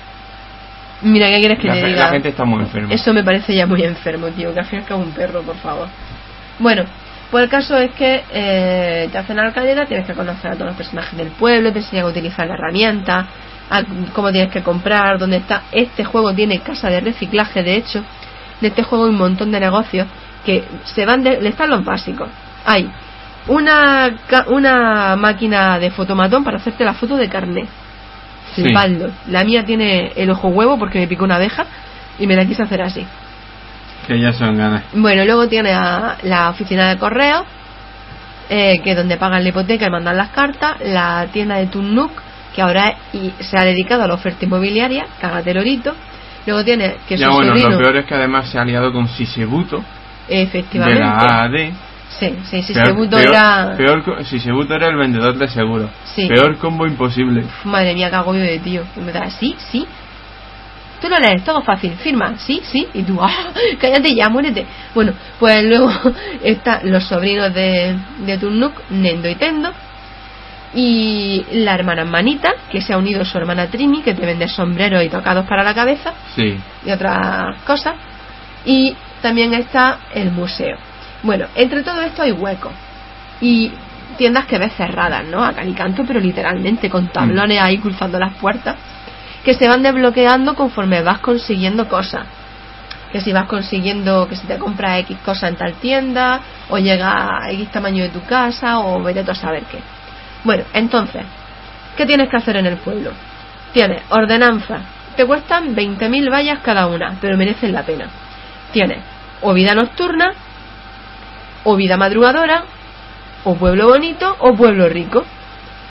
Mira, ¿qué quieres que la, te diga? La gente está muy enferma. Eso me parece ya muy enfermo, tío. Que al final un perro, por favor. Bueno, pues el caso es que eh, te hacen alcaldía, tienes que conocer a todos los personajes del pueblo, te enseñan a utilizar la herramienta, cómo tienes que comprar, dónde está. Este juego tiene casa de reciclaje, de hecho, de este juego hay un montón de negocios que se van de, le están los básicos. Hay una, una máquina de fotomatón para hacerte la foto de carnet. Flipando. La mía tiene el ojo huevo porque me picó una abeja y me la quise hacer así. Que ya son ganas. Bueno, luego tiene la oficina de correo, eh, que es donde pagan la hipoteca y mandan las cartas, la tienda de Tunuk, que ahora y se ha dedicado a la oferta inmobiliaria, cágate lorito. Luego tiene que ya, bueno, lo peor es que además se ha aliado con Sisebuto. Efectivamente. De la AAD. Sí, sí, Sisebuto era. Peor, Sisebuto era el vendedor de seguro. Sí. Peor combo imposible. madre mía, cago yo de tío. Sí, sí. Tú lo lees, todo fácil, firma, sí, sí, y tú, <laughs> ah, cállate ya, muérete. Bueno, pues luego <laughs> están los sobrinos de, de Turnuk, Nendo y Tendo, y la hermana Manita, que se ha unido a su hermana Trini, que te vende sombreros y tocados para la cabeza, sí. y otras cosas, y también está el museo. Bueno, entre todo esto hay huecos, y tiendas que ves cerradas, ¿no? A calicanto, pero literalmente, con tablones ahí cruzando las puertas que se van desbloqueando conforme vas consiguiendo cosas. Que si vas consiguiendo que si te compras X cosa en tal tienda, o llega a X tamaño de tu casa, o vete a saber qué. Bueno, entonces, ¿qué tienes que hacer en el pueblo? Tienes ordenanza, te cuestan 20.000 vallas cada una, pero merecen la pena. Tienes o vida nocturna, o vida madrugadora, o pueblo bonito, o pueblo rico.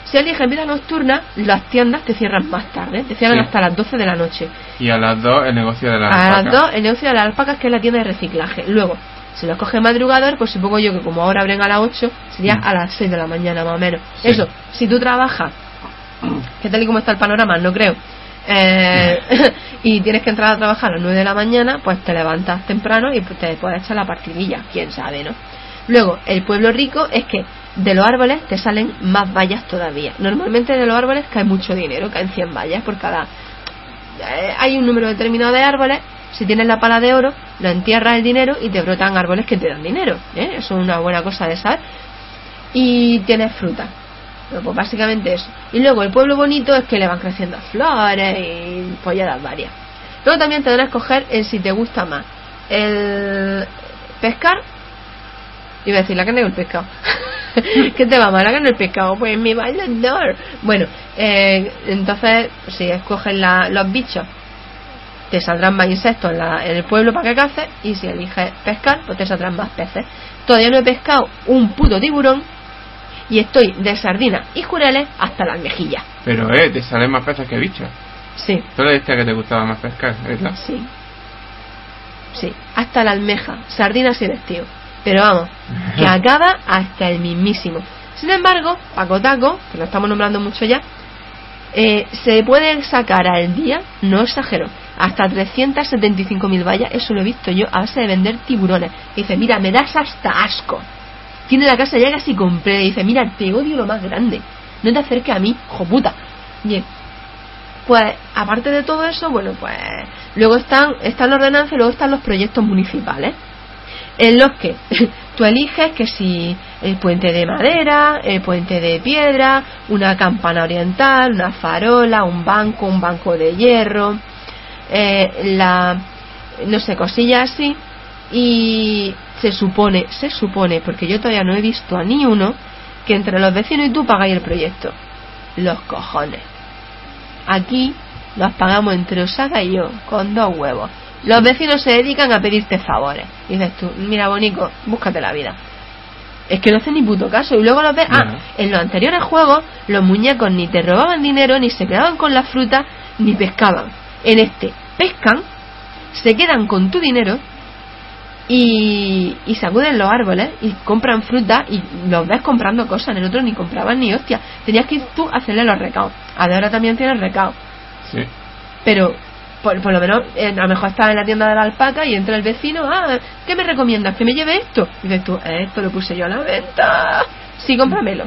Si eliges vida nocturna, las tiendas te cierran más tarde, te cierran hasta las 12 de la noche. Y a las 2 el negocio de la alpaca. A las 2 el negocio de las alpacas, que es la tienda de reciclaje. Luego, si lo coge madrugador, pues supongo yo que como ahora abren a las 8, sería mm. a las 6 de la mañana más o menos. Eso, si tú trabajas, que tal y como está el panorama, no creo, eh, <laughs> y tienes que entrar a trabajar a las 9 de la mañana, pues te levantas temprano y te puedes echar la partidilla, quién sabe, ¿no? Luego, el pueblo rico es que de los árboles te salen más vallas todavía. Normalmente de los árboles cae mucho dinero, caen 100 vallas por cada... Eh, hay un número determinado de árboles, si tienes la pala de oro, lo entierras el dinero y te brotan árboles que te dan dinero. ¿eh? Eso es una buena cosa de saber. Y tienes fruta. pues básicamente eso. Y luego el pueblo bonito es que le van creciendo flores y polladas varias. Luego también te van a escoger el si te gusta más. El pescar Iba a decir la carne o el pescado. <laughs> <laughs> ¿Qué te va mal en el pescado? Pues mi bailador. Bueno, eh, entonces, si escoges la- los bichos, te saldrán más insectos en, la- en el pueblo para que caces. Y si eliges pescar, pues te saldrán más peces. Todavía no he pescado un puto tiburón. Y estoy de sardinas y jureles hasta las mejillas. Pero, eh, te salen más peces que bichos. Sí, Tú le dijiste que te gustaba más pescar, ¿verdad? sí. Sí, hasta la almeja, sardinas y vestido. Pero vamos, que acaba hasta el mismísimo. Sin embargo, Paco Taco, que lo estamos nombrando mucho ya, eh, se puede sacar al día, no exagero, hasta 375.000 vallas, eso lo he visto yo, a base de vender tiburones. Y dice, mira, me das hasta asco. Tiene la casa ya casi completa. Y dice, mira, te odio lo más grande. No te acerques a mí, joputa. Bien. Pues, aparte de todo eso, bueno, pues luego están, están las ordenanzas y luego están los proyectos municipales. En los que <laughs> tú eliges que si el puente de madera, el puente de piedra, una campana oriental, una farola, un banco, un banco de hierro, eh, la, no sé, cosillas así. Y se supone, se supone, porque yo todavía no he visto a ni uno, que entre los vecinos y tú pagáis el proyecto. Los cojones. Aquí los pagamos entre Osaka y yo, con dos huevos. Los vecinos se dedican a pedirte favores. Y dices tú, mira, Bonico, búscate la vida. Es que no hacen ni puto caso. Y luego los ves. Ah, No. en los anteriores juegos, los muñecos ni te robaban dinero, ni se quedaban con la fruta, ni pescaban. En este, pescan, se quedan con tu dinero y, y sacuden los árboles y compran fruta y los ves comprando cosas. En el otro ni compraban ni hostia. Tenías que ir tú a hacerle los recados. Ahora también tienes recados. Sí. Pero por, por lo menos eh, a lo mejor estás en la tienda de la alpaca y entra el vecino, ah, ¿qué me recomiendas? ¿Que me lleve esto? Y dices tú, "Eh, esto lo puse yo a la venta. Sí, cómpramelo.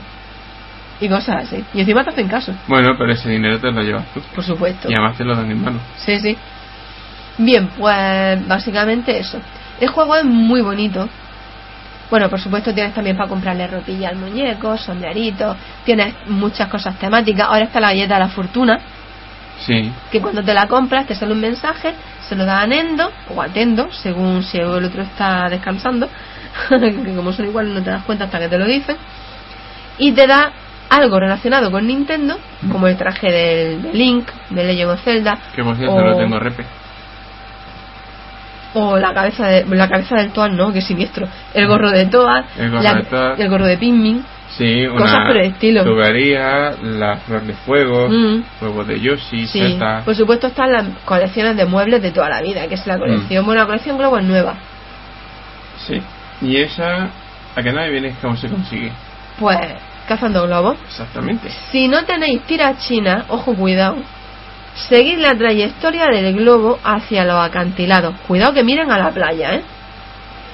Y cosas así. Y encima te hacen caso, Bueno, pero ese dinero te lo llevas tú. por supuesto. Y además te lo dan en mano. Sí, sí. Bien, pues básicamente eso. El juego es muy bonito. Bueno, por supuesto tienes también para comprarle ropilla al muñeco, sombrerito, tienes muchas cosas temáticas. Ahora está la galleta de la fortuna, Sí. que cuando te la compras te sale un mensaje, se lo da a Nendo o a Tendo, según si el otro está descansando, <laughs> que como son iguales no te das cuenta hasta que te lo dicen, y te da algo relacionado con Nintendo, como el traje del, de Link, de Legend of Zelda, Que por cierto o, lo tengo repe. o la cabeza de, la cabeza del Toad, no, que siniestro, el gorro de Toad, El gorro la- de Toad. el gorro de Pikmin, Sí, Cosas una por el estilo. tubería, la flor de fuego, Mm. huevos de Yoshi, Sí, Zelda. por supuesto están las colecciones de muebles de toda la vida, que es la colección, bueno, la colección Globo es nueva. Sí. Y esa, a que nadie viene cómo se consigue. Pues, cazando globos. Exactamente. Si no tenéis china, ojo, cuidado. Seguid la trayectoria del globo hacia los acantilados. Cuidado que miren a la playa, ¿eh?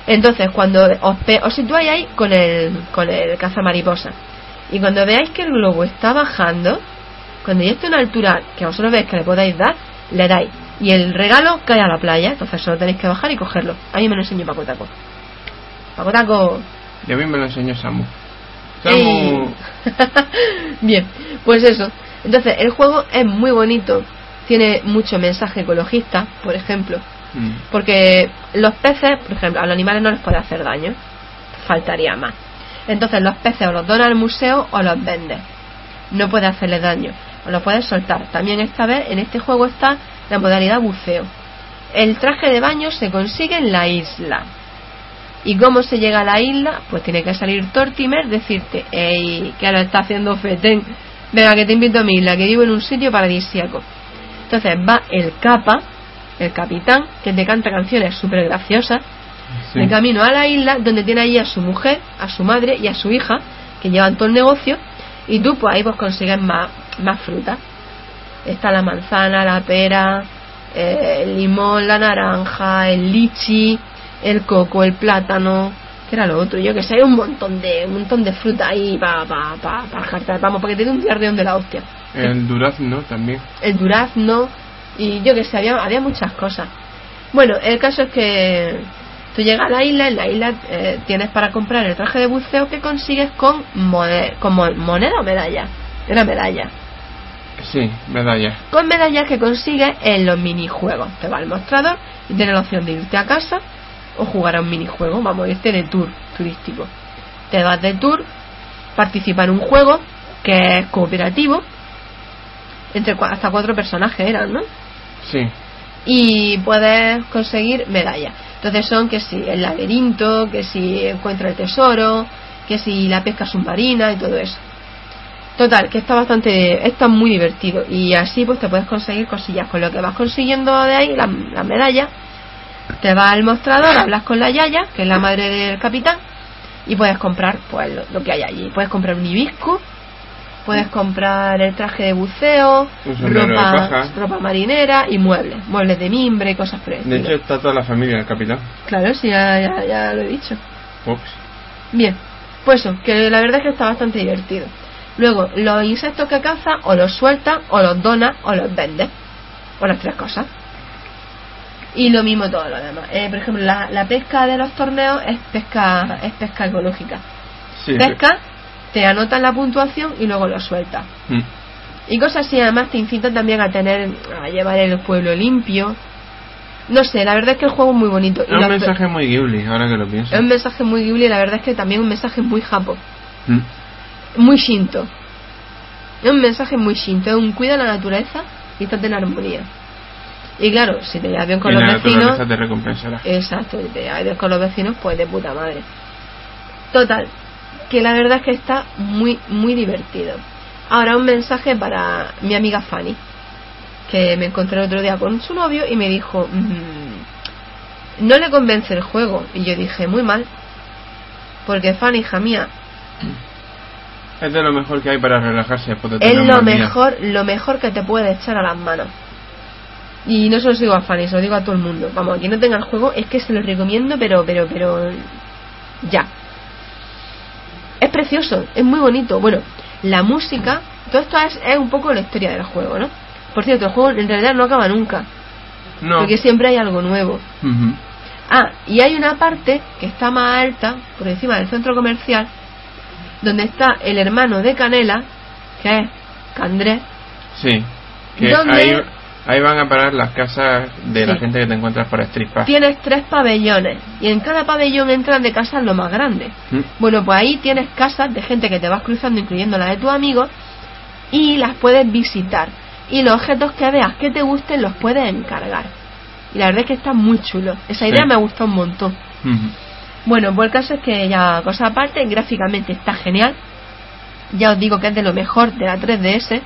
Entonces, cuando os, pe- os situáis ahí con el, con el cazamariposa y cuando veáis que el globo está bajando, cuando ya esté a una altura que vosotros veis que le podáis dar, le dais. Y el regalo cae a la playa, entonces solo tenéis que bajar y cogerlo. A mí me lo enseñó Paco Taco. Paco Taco. Y a mí me lo enseñó Samu. Samu. <laughs> Bien, pues eso. Entonces, el juego es muy bonito. Tiene mucho mensaje ecologista, por ejemplo. Mm. Porque los peces, por ejemplo, a los animales no les puede hacer daño. Faltaría más. Entonces, los peces o los donas al museo o los vendes. No puede hacerles daño. O los puedes soltar. También esta vez, en este juego está la modalidad buceo. El traje de baño se consigue en la isla. ¿Y cómo se llega a la isla? Pues tiene que salir Tortimer, decirte, ¡Ey! Que lo está haciendo Feten. Venga, que te invito a mi isla, que vivo en un sitio paradisíaco. Entonces va el capa, el capitán, que te canta canciones súper graciosas, Sí. de camino a la isla, donde tiene allí a su mujer, a su madre y a su hija, que llevan todo el negocio, y tú pues ahí pues consigues más, más fruta. Está la manzana, la pera, eh, el limón, la naranja, el lichi, el coco, el plátano, que era lo otro, yo que sé, hay un montón de, un montón de fruta ahí para pa, pa, pa jartar, vamos, para que te dé un diarreón de la hostia. El durazno también. El durazno, y yo que sé, había, había muchas cosas. Bueno, el caso es que tú llegas a la isla, en la isla eh, tienes para comprar el traje de buceo que consigues con, mone- con mo- moneda o medalla. Era medalla. Sí, medalla. Con medallas que consigues en los minijuegos. Te va al mostrador y tienes la opción de irte a casa o jugar a un minijuego. Vamos, irte de tour turístico. Te vas de tour participar en un juego que es cooperativo. Entre hasta cuatro personajes eran, ¿no? Sí. y puedes conseguir medallas. Entonces son que si el laberinto, que si encuentra el tesoro, que si la pesca submarina y todo eso. Total, que está bastante, está muy divertido y así pues te puedes conseguir cosillas con lo que vas consiguiendo de ahí, las las medallas. Te vas al mostrador, hablas con la Yaya, que es la madre del capitán, y puedes comprar pues lo, lo que hay allí. Puedes comprar un hibisco, puedes comprar el traje de buceo, de ropa, ropa marinera y muebles, muebles de mimbre y cosas el De hecho, está toda la familia del capitán. Claro, sí, ya, ya, ya lo he dicho. Ups. Bien, pues eso, que la verdad es que está bastante divertido. Luego, los insectos que caza o los sueltas, o los donas, o los vendes. O las tres cosas. Y lo mismo todo lo demás. Eh, por ejemplo, la, la pesca de los torneos es pesca, es pesca ecológica. Sí. Pesca, te anotan la puntuación y luego lo sueltas. Mm. Y cosas así, además te incitan también a tener, a llevar el pueblo limpio. No sé, la verdad es que el juego es muy bonito. Y Es un mensaje muy Ghibli, ahora que lo pienso. es un mensaje muy Ghibli y la verdad es que también un mensaje muy japo, Mm. muy shinto. Es un mensaje muy shinto, es un cuida la naturaleza y estate en armonía. Y claro, si te llevas bien con y los la vecinos, te recompensará. exacto, si te llevas bien con los vecinos, pues de puta madre. Total, que la verdad es que está muy, muy divertido. Ahora un mensaje para mi amiga Fanny, que me encontré el otro día con su novio y me dijo, "Mm, no le convence el juego. Y yo dije, muy mal, porque Fanny, hija mía, Es de lo mejor que hay para relajarse después de es lo día. mejor, lo mejor que te puede echar a las manos. Y no se lo digo a Fanny, se lo digo a todo el mundo. Vamos, a quien no tenga el juego es que se lo recomiendo, pero, pero, pero, ya. Es precioso, es muy bonito. Bueno, la música, todo esto es, es un poco la historia del juego, ¿no? Por cierto, el juego en realidad no acaba nunca, No. porque siempre hay algo nuevo. Ujú. Ah, y hay una parte que está más alta, por encima del centro comercial, donde está el hermano de Canela, que es Candré, Sí. Que ¿Dónde? ahí, ahí van a parar las casas de la Sí. gente que te encuentras por Pass. tienes tres pabellones y en cada pabellón entran de casas lo más grandes. Mm. Bueno, pues ahí tienes casas de gente que te vas cruzando, incluyendo las de tus amigos, y las puedes visitar. Y los objetos que veas que te gusten los puedes encargar. Y la verdad es que está muy chulo. Esa Sí. idea me ha gustado un montón. Ujú. Bueno, pues el caso es que ya, cosa aparte, gráficamente está genial. Ya os digo que es de lo mejor de la 3DS.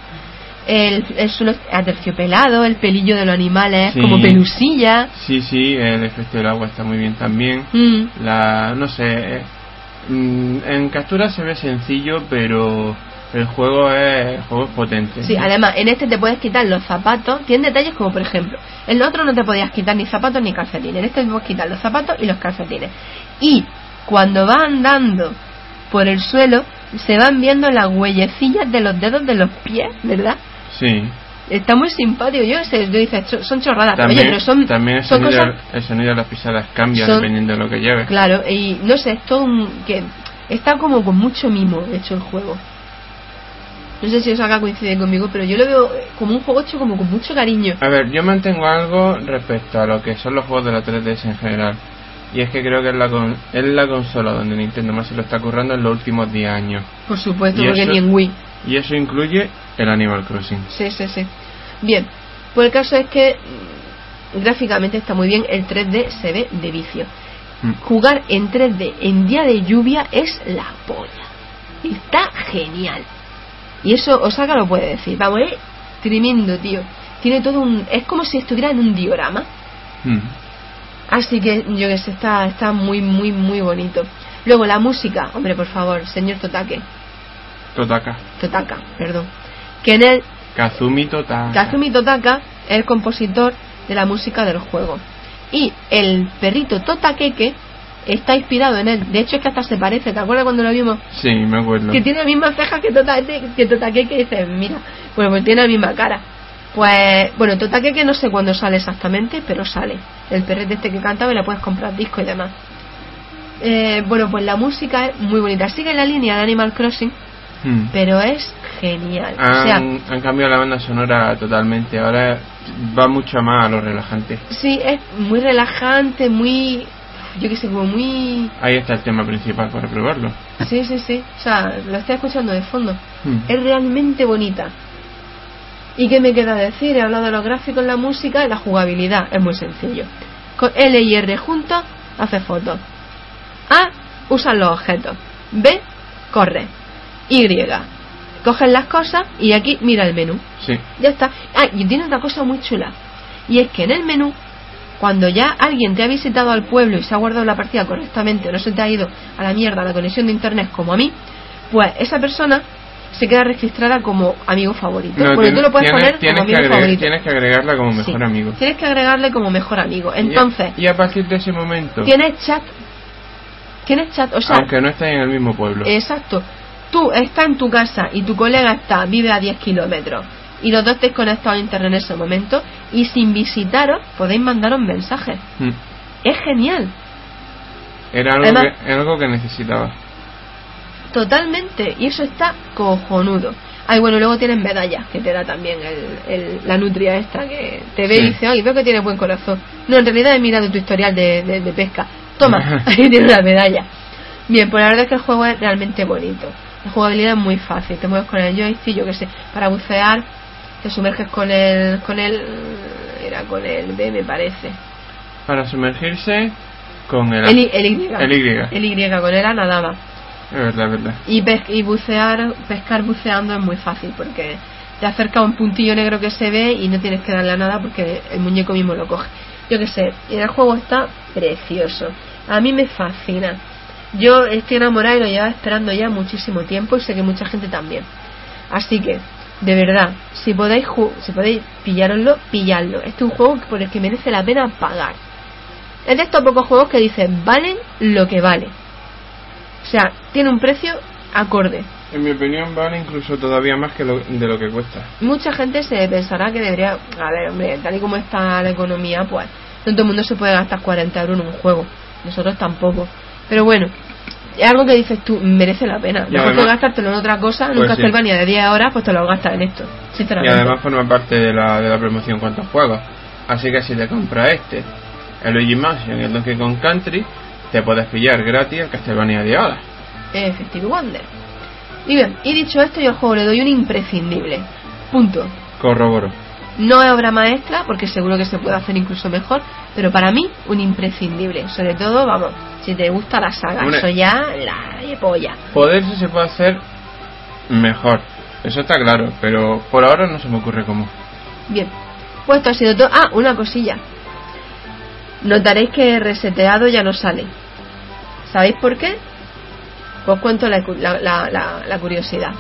El, el suelo aterciopelado, el pelillo de los animales es Sí. como pelusilla. Sí, sí, el efecto del agua está muy bien también. Mm. La, no sé, eh, mm, en captura se ve sencillo, pero el juego es, el juego es potente. Sí, además, en este te puedes quitar los zapatos. Tiene detalles como, por ejemplo, en el otro no te podías quitar ni zapatos ni calcetines. En este te puedes quitar los zapatos y los calcetines. Y cuando va andando por el suelo, se van viendo las huellecillas de los dedos de los pies, ¿verdad? Sí. Está muy simpático. Yo sé, yo dice, "Cho- son chorradas. También, Oye, pero son, también el, son sonido, cosas. el sonido de las pisadas cambia son- dependiendo de lo que lleves. Claro, y no sé, es todo un. que Está como con mucho mimo hecho el juego. No sé si os acá coincide conmigo, pero yo lo veo como un juego hecho como con mucho cariño. A ver, yo mantengo algo respecto a lo que son los juegos de la 3DS en general. Y es que creo que es la, con- es la consola donde Nintendo más se lo está currando en los últimos 10 años. Por supuesto, Y porque eso- ni en Wii. Y eso incluye el Animal Crossing. Sí, sí, sí. Bien, pues el caso es que mm, gráficamente está muy bien, el 3D se ve de vicio. Mm. Jugar en 3D en día de lluvia es la polla. Está genial. Y eso Osaka lo puede decir. Vamos, es tremendo, tío. Tiene todo un... Es como si estuviera en un diorama. Mm. Así que yo que sé, está, está muy, muy, muy bonito. Luego la música, hombre, por favor, señor Totake. Totaka. Totaka, perdón. Que en él Kazumi Totaka. Kazumi Totaka es el compositor de la música del juego. Y el perrito Totakeke está inspirado en él. De hecho, es que hasta se parece. ¿Te acuerdas cuando lo vimos? Sí, me acuerdo. Que tiene las mismas cejas que Totakeke. Que Totakeke dice, mira, bueno, pues tiene la misma cara. Pues, bueno, Totakeke no sé cuándo sale exactamente, pero sale. El perrete este que cantaba y le puedes comprar disco y demás. Eh, bueno, pues la música es muy bonita. Sigue la línea de Animal Crossing, Mm. pero es genial. O Han, sea, han cambiado la banda sonora totalmente. Ahora va mucho más a lo relajante. Sí, es muy relajante, muy yo que sé, como muy... Ahí está el tema principal para probarlo. Sí, sí, sí. O sea, lo estoy escuchando de fondo. Hmm. Es realmente bonita. ¿Y qué me queda decir? He hablado de los gráficos, la música y la jugabilidad. Es muy sencillo. Con L y R juntos, hace fotos. A, usan los objetos. B, corre. Y, coges las cosas y aquí mira el menú. Sí. Ya está. Ah, y tiene otra cosa muy chula. Y es que en el menú, cuando ya alguien te ha visitado al pueblo y se ha guardado la partida correctamente, no se te ha ido a la mierda la conexión de internet como a mí, pues esa persona se queda registrada como amigo favorito. No, Porque tú lo puedes tienes- poner tienes como que amigo agregar- favorito. Tienes que agregarla como mejor Sí. amigo. Tienes que agregarle como mejor amigo. Y a- Entonces, Y a, partir de ese momento, tienes chat. Tienes chat, o sea, aunque no estés en el mismo pueblo, Exacto. Tú estás en tu casa y tu colega está, vive a 10 kilómetros y los dos estáis conectados a internet en ese momento y sin visitaros podéis mandaros mensajes. Mm. Es genial. era algo, Además- que, era algo que necesitaba. Totalmente. Y eso está cojonudo. Ay, bueno, luego tienes medallas que te da también el, el- la nutria esta que te ve Sí. y dice, ay, veo que tienes buen corazón. No, en realidad he mirado tu historial de, de- de pesca. Toma, <laughs> ahí tienes una medalla. Bien, pues la verdad es que el juego es realmente bonito. La jugabilidad es muy fácil. Te mueves con el joystick, yo que sé, para bucear, te sumerges con el, con el, era con el B me parece. Para sumergirse con el A. El, Y- el Y. El Y. El Y, con el A nada más. Es verdad. Y, y bucear, pescar buceando es muy fácil porque te acerca un puntillo negro que se ve y no tienes que darle a nada porque el muñeco mismo lo coge. Yo qué sé, el juego está precioso. A mí me fascina. Yo estoy enamorada y lo llevaba esperando ya muchísimo tiempo y sé que mucha gente también. Así que, de verdad, si podéis, si podéis pillároslo, pilladlo. Este es un juego por el que merece la pena pagar. Es de estos pocos juegos que dicen, valen lo que vale. O sea, tiene un precio acorde. En mi opinión vale incluso todavía más que lo, de lo que cuesta. Mucha gente se pensará que debería, a ver, hombre, tal y como está la economía, pues no todo el mundo se puede gastar 40 euros en un juego. Nosotros tampoco. Pero bueno, es algo que dices tú, merece la pena. Y Mejor además- que gastártelo en otra cosa, en un Pues sí. Castlevania de 10 horas, pues te lo gastas en esto. Y Sinceramente. además forma parte de la, de la promoción cuantos juegos. Así que si te compras este, el Luigi Mansion y el Donkey Kong Country, te puedes pillar gratis el Castlevania de ahora. Effective Wonder. Y bien, y dicho esto, yo al juego le doy un imprescindible. Punto. Corroboro. No es obra maestra, porque seguro que se puede hacer incluso mejor, pero para mí un imprescindible. Sobre todo, vamos, si te gusta la saga, Hombre. eso ya la polla. Poderse se puede hacer mejor. Eso está claro, pero por ahora no se me ocurre cómo. Bien, pues esto ha sido todo. Ah, una cosilla. Notaréis que reseteado ya no sale. ¿Sabéis por qué? Pues cuento la, cu- la- la- la- la curiosidad.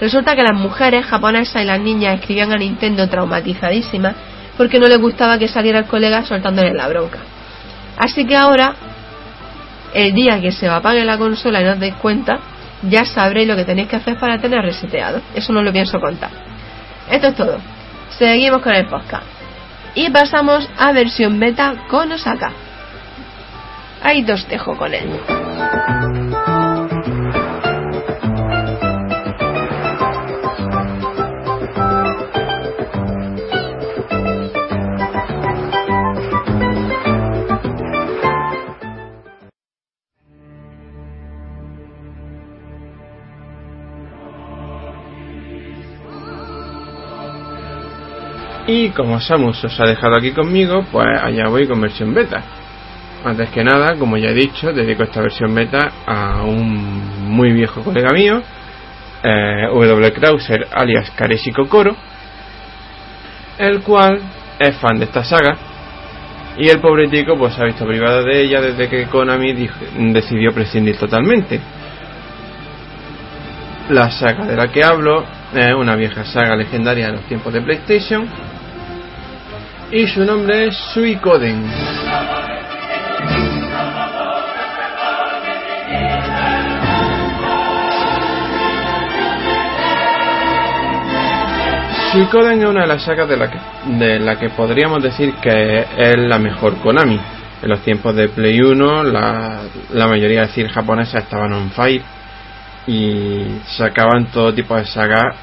Resulta que las mujeres japonesas y las niñas escribían a Nintendo traumatizadísimas porque no les gustaba que saliera el colega soltándole la bronca. Así que ahora, el día que se apague la consola y no os deis cuenta, ya sabréis lo que tenéis que hacer para tener reseteado. Eso no lo pienso contar. Esto es todo. Seguimos con el podcast. Y pasamos a versión beta con Osaka. Ahí dos dejo con él. Y como Samus os ha dejado aquí conmigo, pues allá voy con versión beta. Antes que nada, como ya he dicho, dedico esta versión beta a un muy viejo colega mío, eh, W. Krauser alias Kareshi Kokoro, el cual es fan de esta saga y el pobre tico pues ha visto privado de ella desde que Konami decidió prescindir totalmente. La saga de la que hablo es una vieja saga legendaria de los tiempos de PlayStation y su nombre es Suikoden. Suikoden es una de las sagas de la que, de la que podríamos decir que es la mejor Konami. En los tiempos de Play 1, la, la mayoría de decir japonesas estaban on fire y sacaban todo tipo de sagas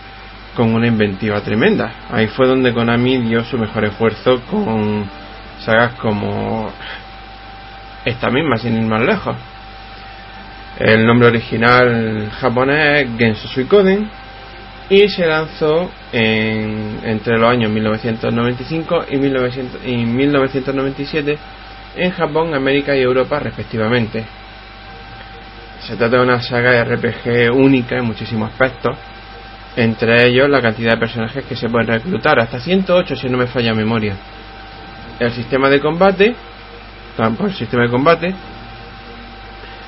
con una inventiva tremenda. Ahí fue donde Konami dio su mejor esfuerzo con sagas como esta misma, sin ir más lejos. El nombre original japonés es Genso Suikoden y se lanzó entre los años 1995 y, 1997 en Japón, América y Europa respectivamente. Se trata de una saga de RPG única en muchísimos aspectos, entre ellos la cantidad de personajes que se pueden reclutar, hasta 108 si no me falla memoria. El sistema de combate, tampoco el sistema de combate,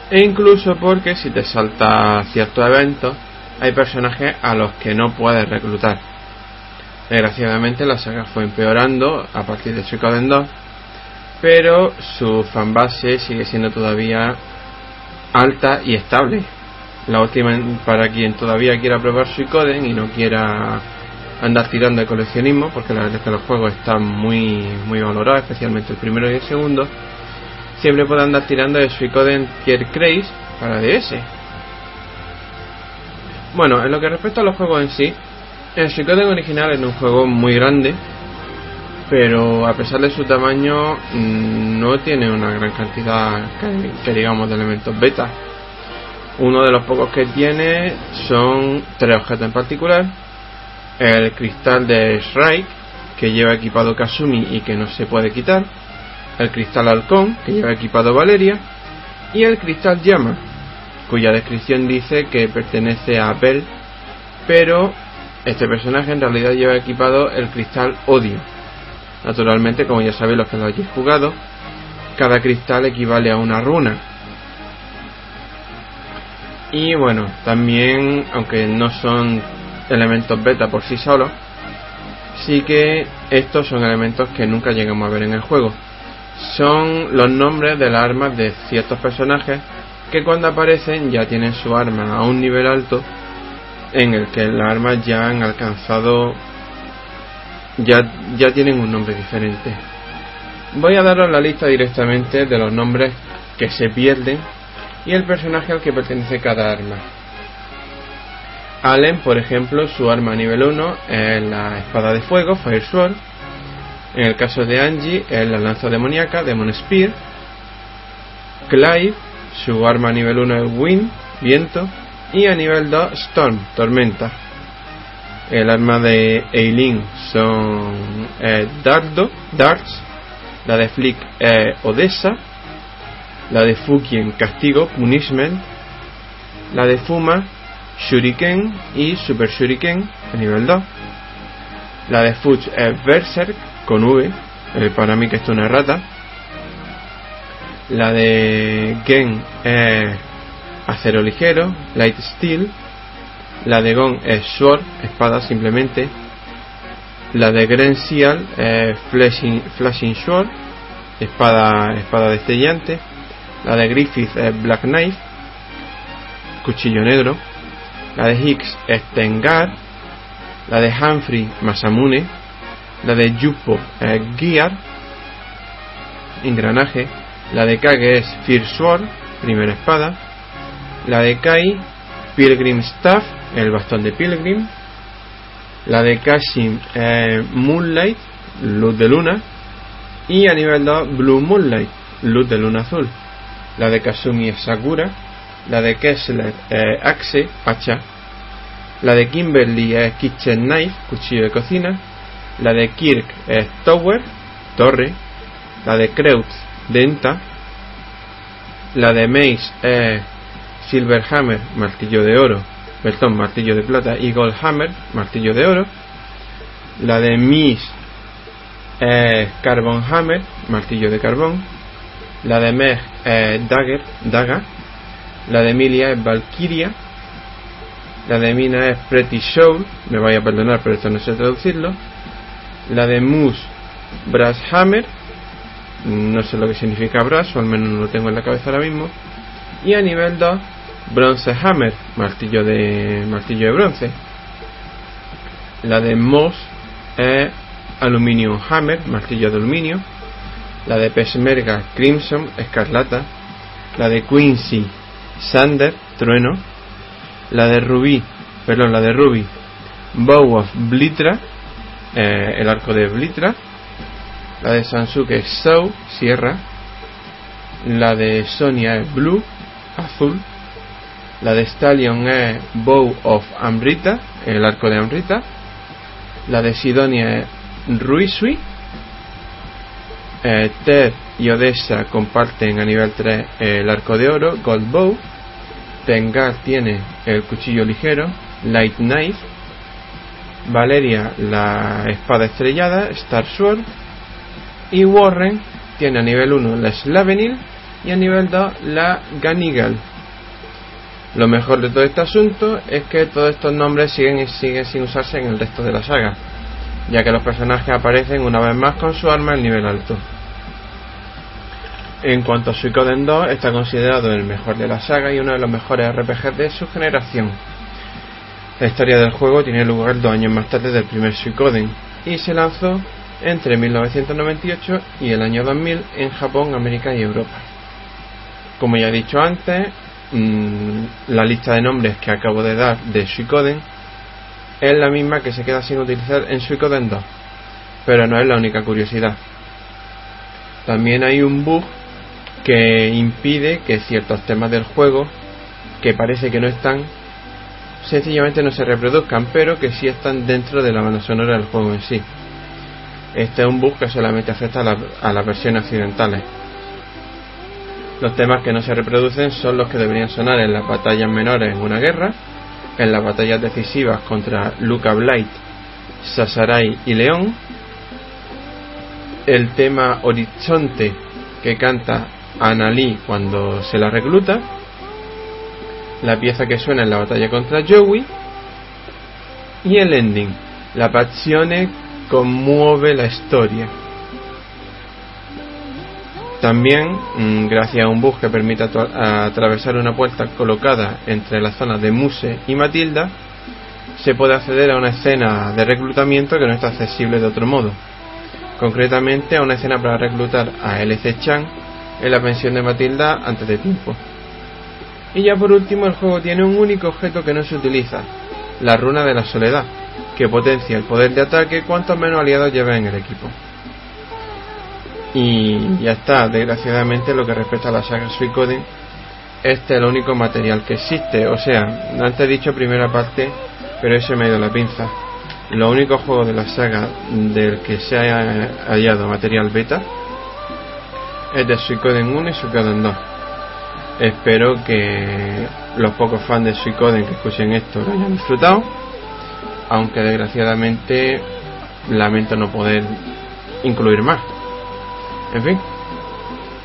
e incluso porque si te salta ciertos eventos, hay personajes a los que no puedes reclutar. Desgraciadamente la saga fue empeorando a partir de Suikoden 2, pero su fanbase sigue siendo todavía alta y estable. La última para quien todavía quiera probar Suikoden y no quiera andar tirando de coleccionismo, porque la verdad es que los juegos están muy, muy valorados, especialmente el primero y el segundo, siempre puede andar tirando de Suicoden Tier Craze para DS. Bueno, en lo que respecta a los juegos en sí, el Suicoden original es un juego muy grande, pero a pesar de su tamaño mm, no tiene una gran cantidad que, digamos de elementos beta. Uno de los pocos que tiene son tres objetos en particular. El cristal de Shrike, que lleva equipado Kasumi y que no se puede quitar el cristal halcón, que lleva equipado Valeria, y el cristal llama, cuya descripción dice que pertenece a Bell, pero este personaje en realidad lleva equipado el cristal odio. Naturalmente, como ya sabéis los que lo hayáis jugado, cada cristal equivale a una runa. Y bueno, también, aunque no son elementos beta por sí solos, sí que estos son elementos que nunca llegamos a ver en el juego son los nombres de las armas de ciertos personajes que cuando aparecen ya tienen su arma a un nivel alto en el que las armas ya han alcanzado ya, ya tienen un nombre diferente. Voy a daros la lista directamente de los nombres que se pierden y el personaje al que pertenece cada arma. Allen, por ejemplo, su arma nivel 1 es la espada de fuego, Fire Sword, en el caso de Angie, es la lanza demoníaca, Demon Spear. Clive, su arma a nivel 1 es Wind, viento. Y a nivel 2, Storm, tormenta. El arma de Eileen son eh, Dardo, Darts. La de Flick es Odessa. La de Fukien, Castigo, Punishment. La de Fuma, Shuriken y Super Shuriken a nivel 2. La de Fuch es Berserk con V, eh, para mí que esto es una rata. La de Gen es acero ligero, light steel. La de Gon es sword, espada simplemente. La de Grenzial es flashing, flashing sword, espada, espada destellante. La de Griffith es black knife, cuchillo negro. La de Hicks es Tengar. La de Humphrey Masamune la de Yupo es Gear, engranaje, la de Kage es Fear Sword, primera espada, la de Kai, Pilgrim Staff, el bastón de Pilgrim, la de Kashim es Moonlight, luz de luna, y a nivel 2 Blue Moonlight, luz de luna azul, la de Kasumi es Sakura, la de Kessler es Axe, hacha, la de Kimberly es Kitchen Knife, cuchillo de cocina, la de Kirk es Tower, torre, la de Kreutz, denta, la de Mace es Silverhammer, martillo de oro, perdón, martillo de plata, y Goldhammer, martillo de oro, la de Miss es Carbon Hammer, martillo de carbón, la de Meg es Dagger, daga, la de Emilia es Valkyria, la de Mina es Pretty Show, me vaya a perdonar pero esto no sé traducirlo, la de Moose Brass Hammer, no sé lo que significa brass, al menos no lo tengo en la cabeza ahora mismo. Y a nivel 2, Bronze Hammer, martillo de, martillo de bronce. La de Moss es Aluminium Hammer, martillo de aluminio. La de Pesmerga Crimson, escarlata. La de Quincy Sander, trueno. La de Ruby, perdón, la de Ruby, Bow of Blitra, eh, el arco de Blitra, la de Sansuke Sou, Sierra, La de Sonia es Blue, azul. La de Stallion es Bow of Amrita, el arco de Amrita. La de Sidonia es Ruisui. Eh, Ted y Odessa comparten a nivel 3 el arco de oro, Gold Bow. Tengar tiene el cuchillo ligero, Light Knife. Valeria la espada estrellada, Star Sword. Y Warren tiene a nivel 1 la Slavenil y a nivel 2 la Ganigal. Lo mejor de todo este asunto es que todos estos nombres siguen, siguen sin usarse en el resto de la saga, ya que los personajes aparecen una vez más con su arma en nivel alto. En cuanto a Suikoden 2, está considerado el mejor de la saga y uno de los mejores RPGs de su generación. La historia del juego tiene lugar dos años más tarde del primer Suikoden y se lanzó entre 1998 y el año 2000 en Japón, América y Europa. Como ya he dicho antes, mmm, la lista de nombres que acabo de dar de Suikoden es la misma que se queda sin utilizar en Suikoden 2, pero no es la única curiosidad. También hay un bug que impide que ciertos temas del juego que parece que no están sencillamente no se reproduzcan, pero que sí están dentro de la banda sonora del juego en sí. Este es un bug que solamente afecta a, la, a las versiones occidentales. Los temas que no se reproducen son los que deberían sonar en las batallas menores en una guerra, en las batallas decisivas contra Luca Blight, Sasarai y León, el tema Horizonte que canta Anali cuando se la recluta, la pieza que suena en la batalla contra Joey y el ending, la passione conmueve la historia. También, mm, gracias a un bus que permite atravesar una puerta colocada entre las zonas de Muse y Matilda, se puede acceder a una escena de reclutamiento que no está accesible de otro modo. Concretamente a una escena para reclutar a LC Chan en la pensión de Matilda antes de tiempo. Y ya por último el juego tiene un único objeto que no se utiliza, la runa de la soledad, que potencia el poder de ataque cuantos menos aliados lleven en el equipo. Y ya está, desgraciadamente lo que respecta a la saga Suicoden, este es el único material que existe, o sea, antes he dicho primera parte, pero eso me ha ido la pinza. Los únicos juegos de la saga del que se haya hallado material beta es de Suicoden 1 y Suicoden 2. Espero que los pocos fans de Suicoden que escuchen esto lo hayan disfrutado, aunque desgraciadamente lamento no poder incluir más. En fin,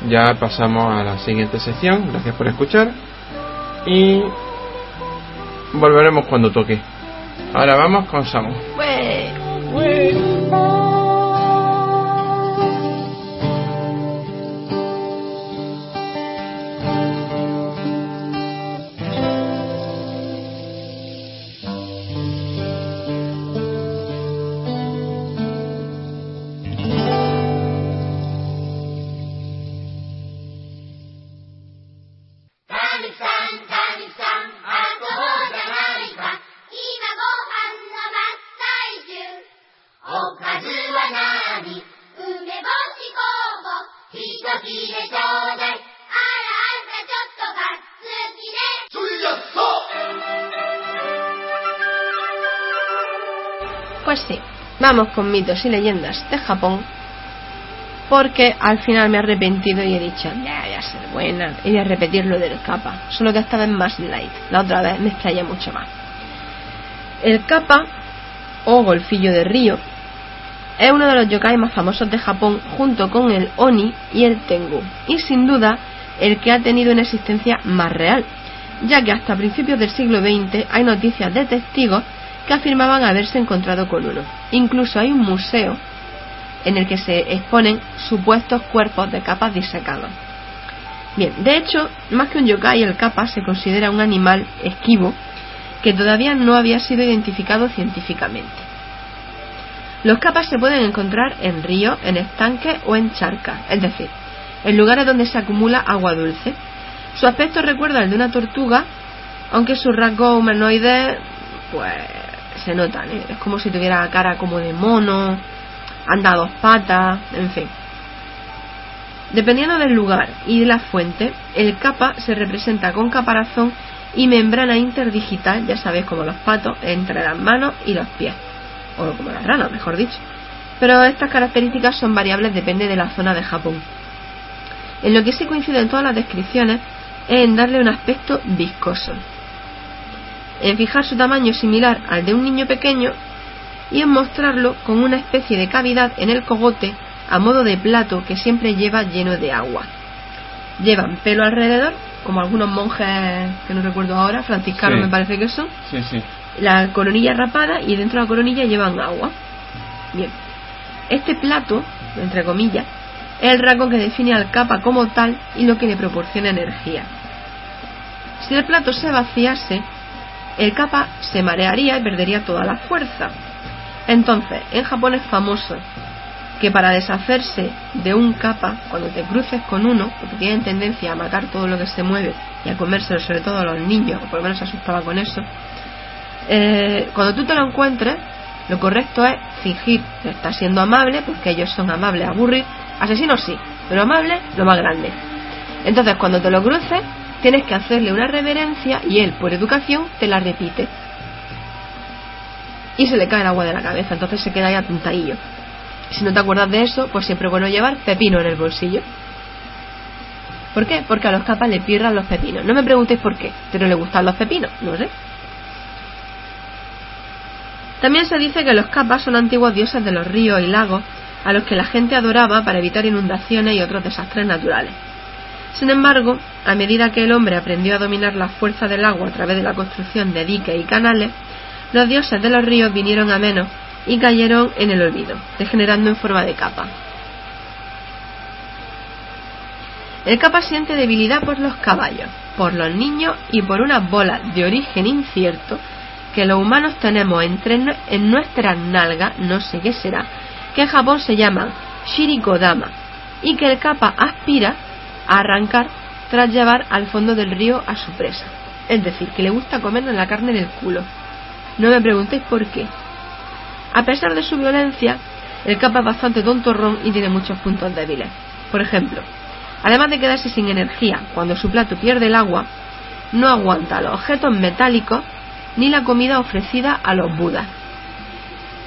ya pasamos a la siguiente sección. Gracias por escuchar y volveremos cuando toque. Ahora vamos con Samu. Pues vamos con mitos y leyendas de Japón. Porque al final me he arrepentido y he dicho, ya, ya ser buena. Y voy a repetir lo del capa. Solo que esta vez más light. La otra vez me extraña mucho más. El capa, o golfillo de río, es uno de los yokai más famosos de Japón junto con el Oni y el Tengu. Y sin duda, el que ha tenido una existencia más real. Ya que hasta principios del siglo XX hay noticias de testigos que afirmaban haberse encontrado con uno. Incluso hay un museo en el que se exponen supuestos cuerpos de capas disecados. Bien, de hecho, más que un yokai, el capa se considera un animal esquivo que todavía no había sido identificado científicamente. Los capas se pueden encontrar en ríos, en estanques o en charcas, es decir, en lugares donde se acumula agua dulce. Su aspecto recuerda al de una tortuga, aunque sus rasgos humanoides, pues se notan, ¿eh? es como si tuviera cara como de mono, anda a dos patas, en fin. Dependiendo del lugar y de la fuente, el capa se representa con caparazón y membrana interdigital, ya sabéis como los patos, entre las manos y los pies, o como las ranas, mejor dicho. Pero estas características son variables, depende de la zona de Japón. En lo que sí coincide en todas las descripciones es en darle un aspecto viscoso, en fijar su tamaño similar al de un niño pequeño y en mostrarlo con una especie de cavidad en el cogote a modo de plato que siempre lleva lleno de agua. Llevan pelo alrededor, como algunos monjes que no recuerdo ahora, franciscanos Sí. me parece que son, Sí, sí. la coronilla rapada y dentro de la coronilla llevan agua. Bien. Este plato, entre comillas, es el rasgo que define al capa como tal y lo que le proporciona energía. Si el plato se vaciase, el capa se marearía y perdería toda la fuerza. Entonces, en Japón es famoso que para deshacerse de un capa, cuando te cruces con uno, porque tienen tendencia a matar todo lo que se mueve y a comérselo, sobre todo a los niños, o por lo menos se asustaba con eso, eh, cuando tú te lo encuentres, lo correcto es fingir que estás siendo amable, porque ellos son amables aburrir. Asesinos sí, pero amable lo más grande. Entonces, cuando te lo cruces, tienes que hacerle una reverencia y él, por educación, te la repite. Y se le cae el agua de la cabeza, entonces se queda ahí atontadillo. Si no te acuerdas de eso, pues siempre es bueno llevar pepino en el bolsillo. ¿Por qué? Porque a los capas le pirran los pepinos. No me preguntéis por qué, pero le gustan los pepinos, no sé. También se dice que los capas son antiguos dioses de los ríos y lagos a los que la gente adoraba para evitar inundaciones y otros desastres naturales. Sin embargo, a medida que el hombre aprendió a dominar la fuerza del agua a través de la construcción de diques y canales, los dioses de los ríos vinieron a menos y cayeron en el olvido, degenerando en forma de capa. El capa siente debilidad por los caballos, por los niños y por unas bolas de origen incierto que los humanos tenemos entre en nuestras nalgas, no sé qué será, que en Japón se llaman shirikodama y que el capa aspira a arrancar tras llevar al fondo del río a su presa. Es decir, que le gusta comernos la carne del culo. No me preguntéis por qué. A pesar de su violencia, el capa es bastante tontorrón y tiene muchos puntos débiles. Por ejemplo, además de quedarse sin energía cuando su plato pierde el agua, no aguanta los objetos metálicos ni la comida ofrecida a los budas.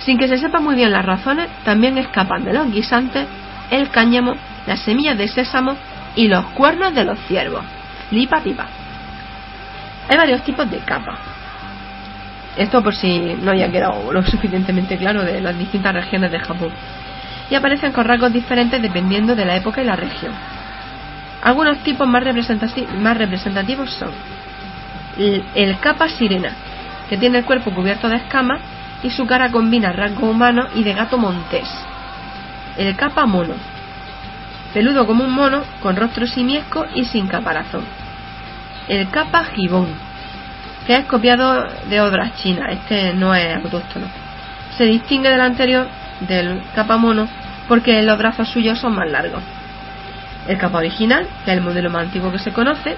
Sin que se sepa muy bien las razones, también escapan de los guisantes, el cáñamo, las semillas de sésamo y los cuernos de los ciervos. Lipa pipa. Hay varios tipos de capa. Esto por si no haya quedado lo <laughs> suficientemente claro de las distintas regiones de Japón. Y aparecen con rasgos diferentes dependiendo de la época y la región. Algunos tipos más, representati- más representativos son el capa sirena, que tiene el cuerpo cubierto de escamas y su cara combina rasgos humanos y de gato montés. El capa mono, peludo como un mono, con rostro simiesco y sin caparazón. El capa gibón, que es copiado de obras chinas, este no es autóctono. Se distingue del anterior, del capa mono, porque los brazos suyos son más largos. El capa original, que es el modelo más antiguo que se conoce,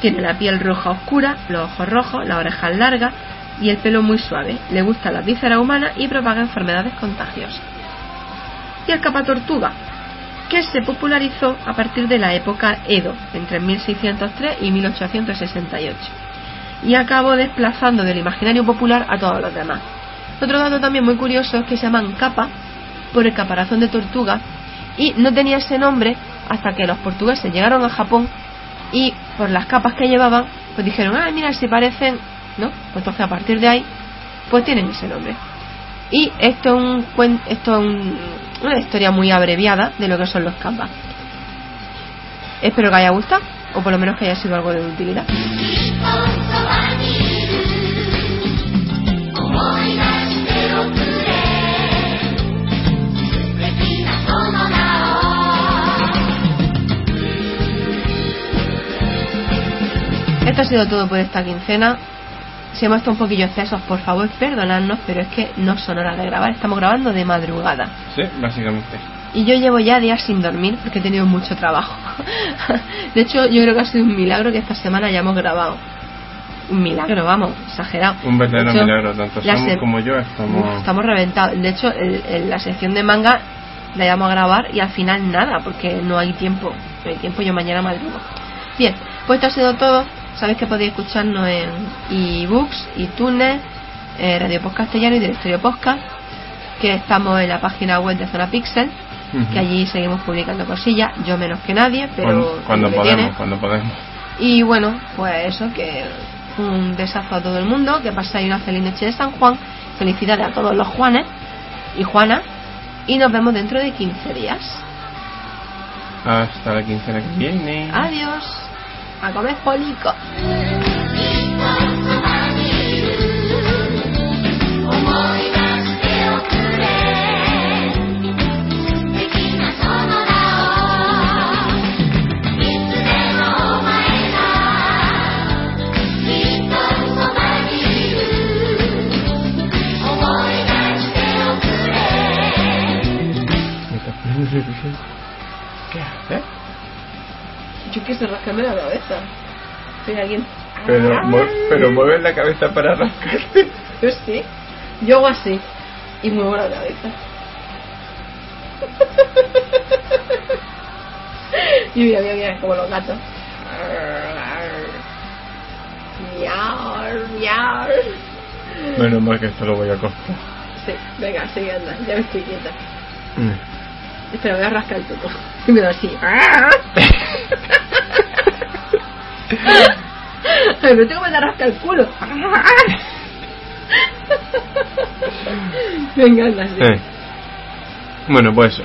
tiene la piel roja oscura, los ojos rojos, las orejas largas y el pelo muy suave. Le gusta la vísceras humana y propaga enfermedades contagiosas. Y el capa tortuga, que se popularizó a partir de la época Edo, entre 1603 y 1868, y acabó desplazando del imaginario popular a todos los demás. Otro dato también muy curioso es que se llaman capa por el caparazón de tortuga y no tenía ese nombre hasta que los portugueses llegaron a Japón y por las capas que llevaban, pues dijeron, ah, mira, si parecen, ¿no? Pues entonces a partir de ahí, pues tienen ese nombre. Y esto es, un, esto es un- una historia muy abreviada de lo que son los capas. Espero que haya gustado, o por lo menos que haya sido algo de utilidad. Esto ha sido todo por esta quincena. Si hemos estado un poquillo excesos, por favor, perdonadnos, pero es que no son horas de grabar. Estamos grabando de madrugada. Sí, básicamente. Y yo llevo ya días sin dormir porque he tenido mucho trabajo. <laughs> de hecho, yo creo que ha sido un milagro que esta semana hayamos grabado. Un milagro, vamos, exagerado. Un verdadero hecho, milagro, tanto Samu como yo estamos... Estamos reventados. De hecho, el- el- la sección de manga la íbamos a grabar y al final nada, porque no hay tiempo. No hay tiempo, yo mañana madrugo. Bien, pues esto ha sido todo. Sabéis que podéis escucharnos en ebooks, iTunes, eh, Radio Post Castellano y Directorio Podcast, que estamos en la página web de Zona Pixel, que allí seguimos publicando cosillas, yo menos que nadie, pero cuando, cuando podemos, cuando podemos. Y bueno, pues eso, que un besazo a todo el mundo, que pasáis una feliz noche de San Juan, felicidades a todos los Juanes y Juanas, y nos vemos dentro de 15 días. Hasta la quincena que viene. Adiós, a comer polico. 思い出しておくれ素敵 Yo quiero rascarme la cabeza. Soy alguien. Pero, mu- pero mueves la cabeza para rascarte. <laughs> Yo sí. Yo hago así. Y muevo la cabeza. <laughs> y mira, mira, mira, como los gatos. Miau, miau. Menos mal que esto lo voy a cortar. Sí, venga, sigue anda, ya me estoy quieta. Mm. Espera, voy a rascar el tuto. Y me da así. <laughs> Ay, me tengo que me rascar el culo. <laughs> Venga, anda, sí. Eh. Bueno, pues eso.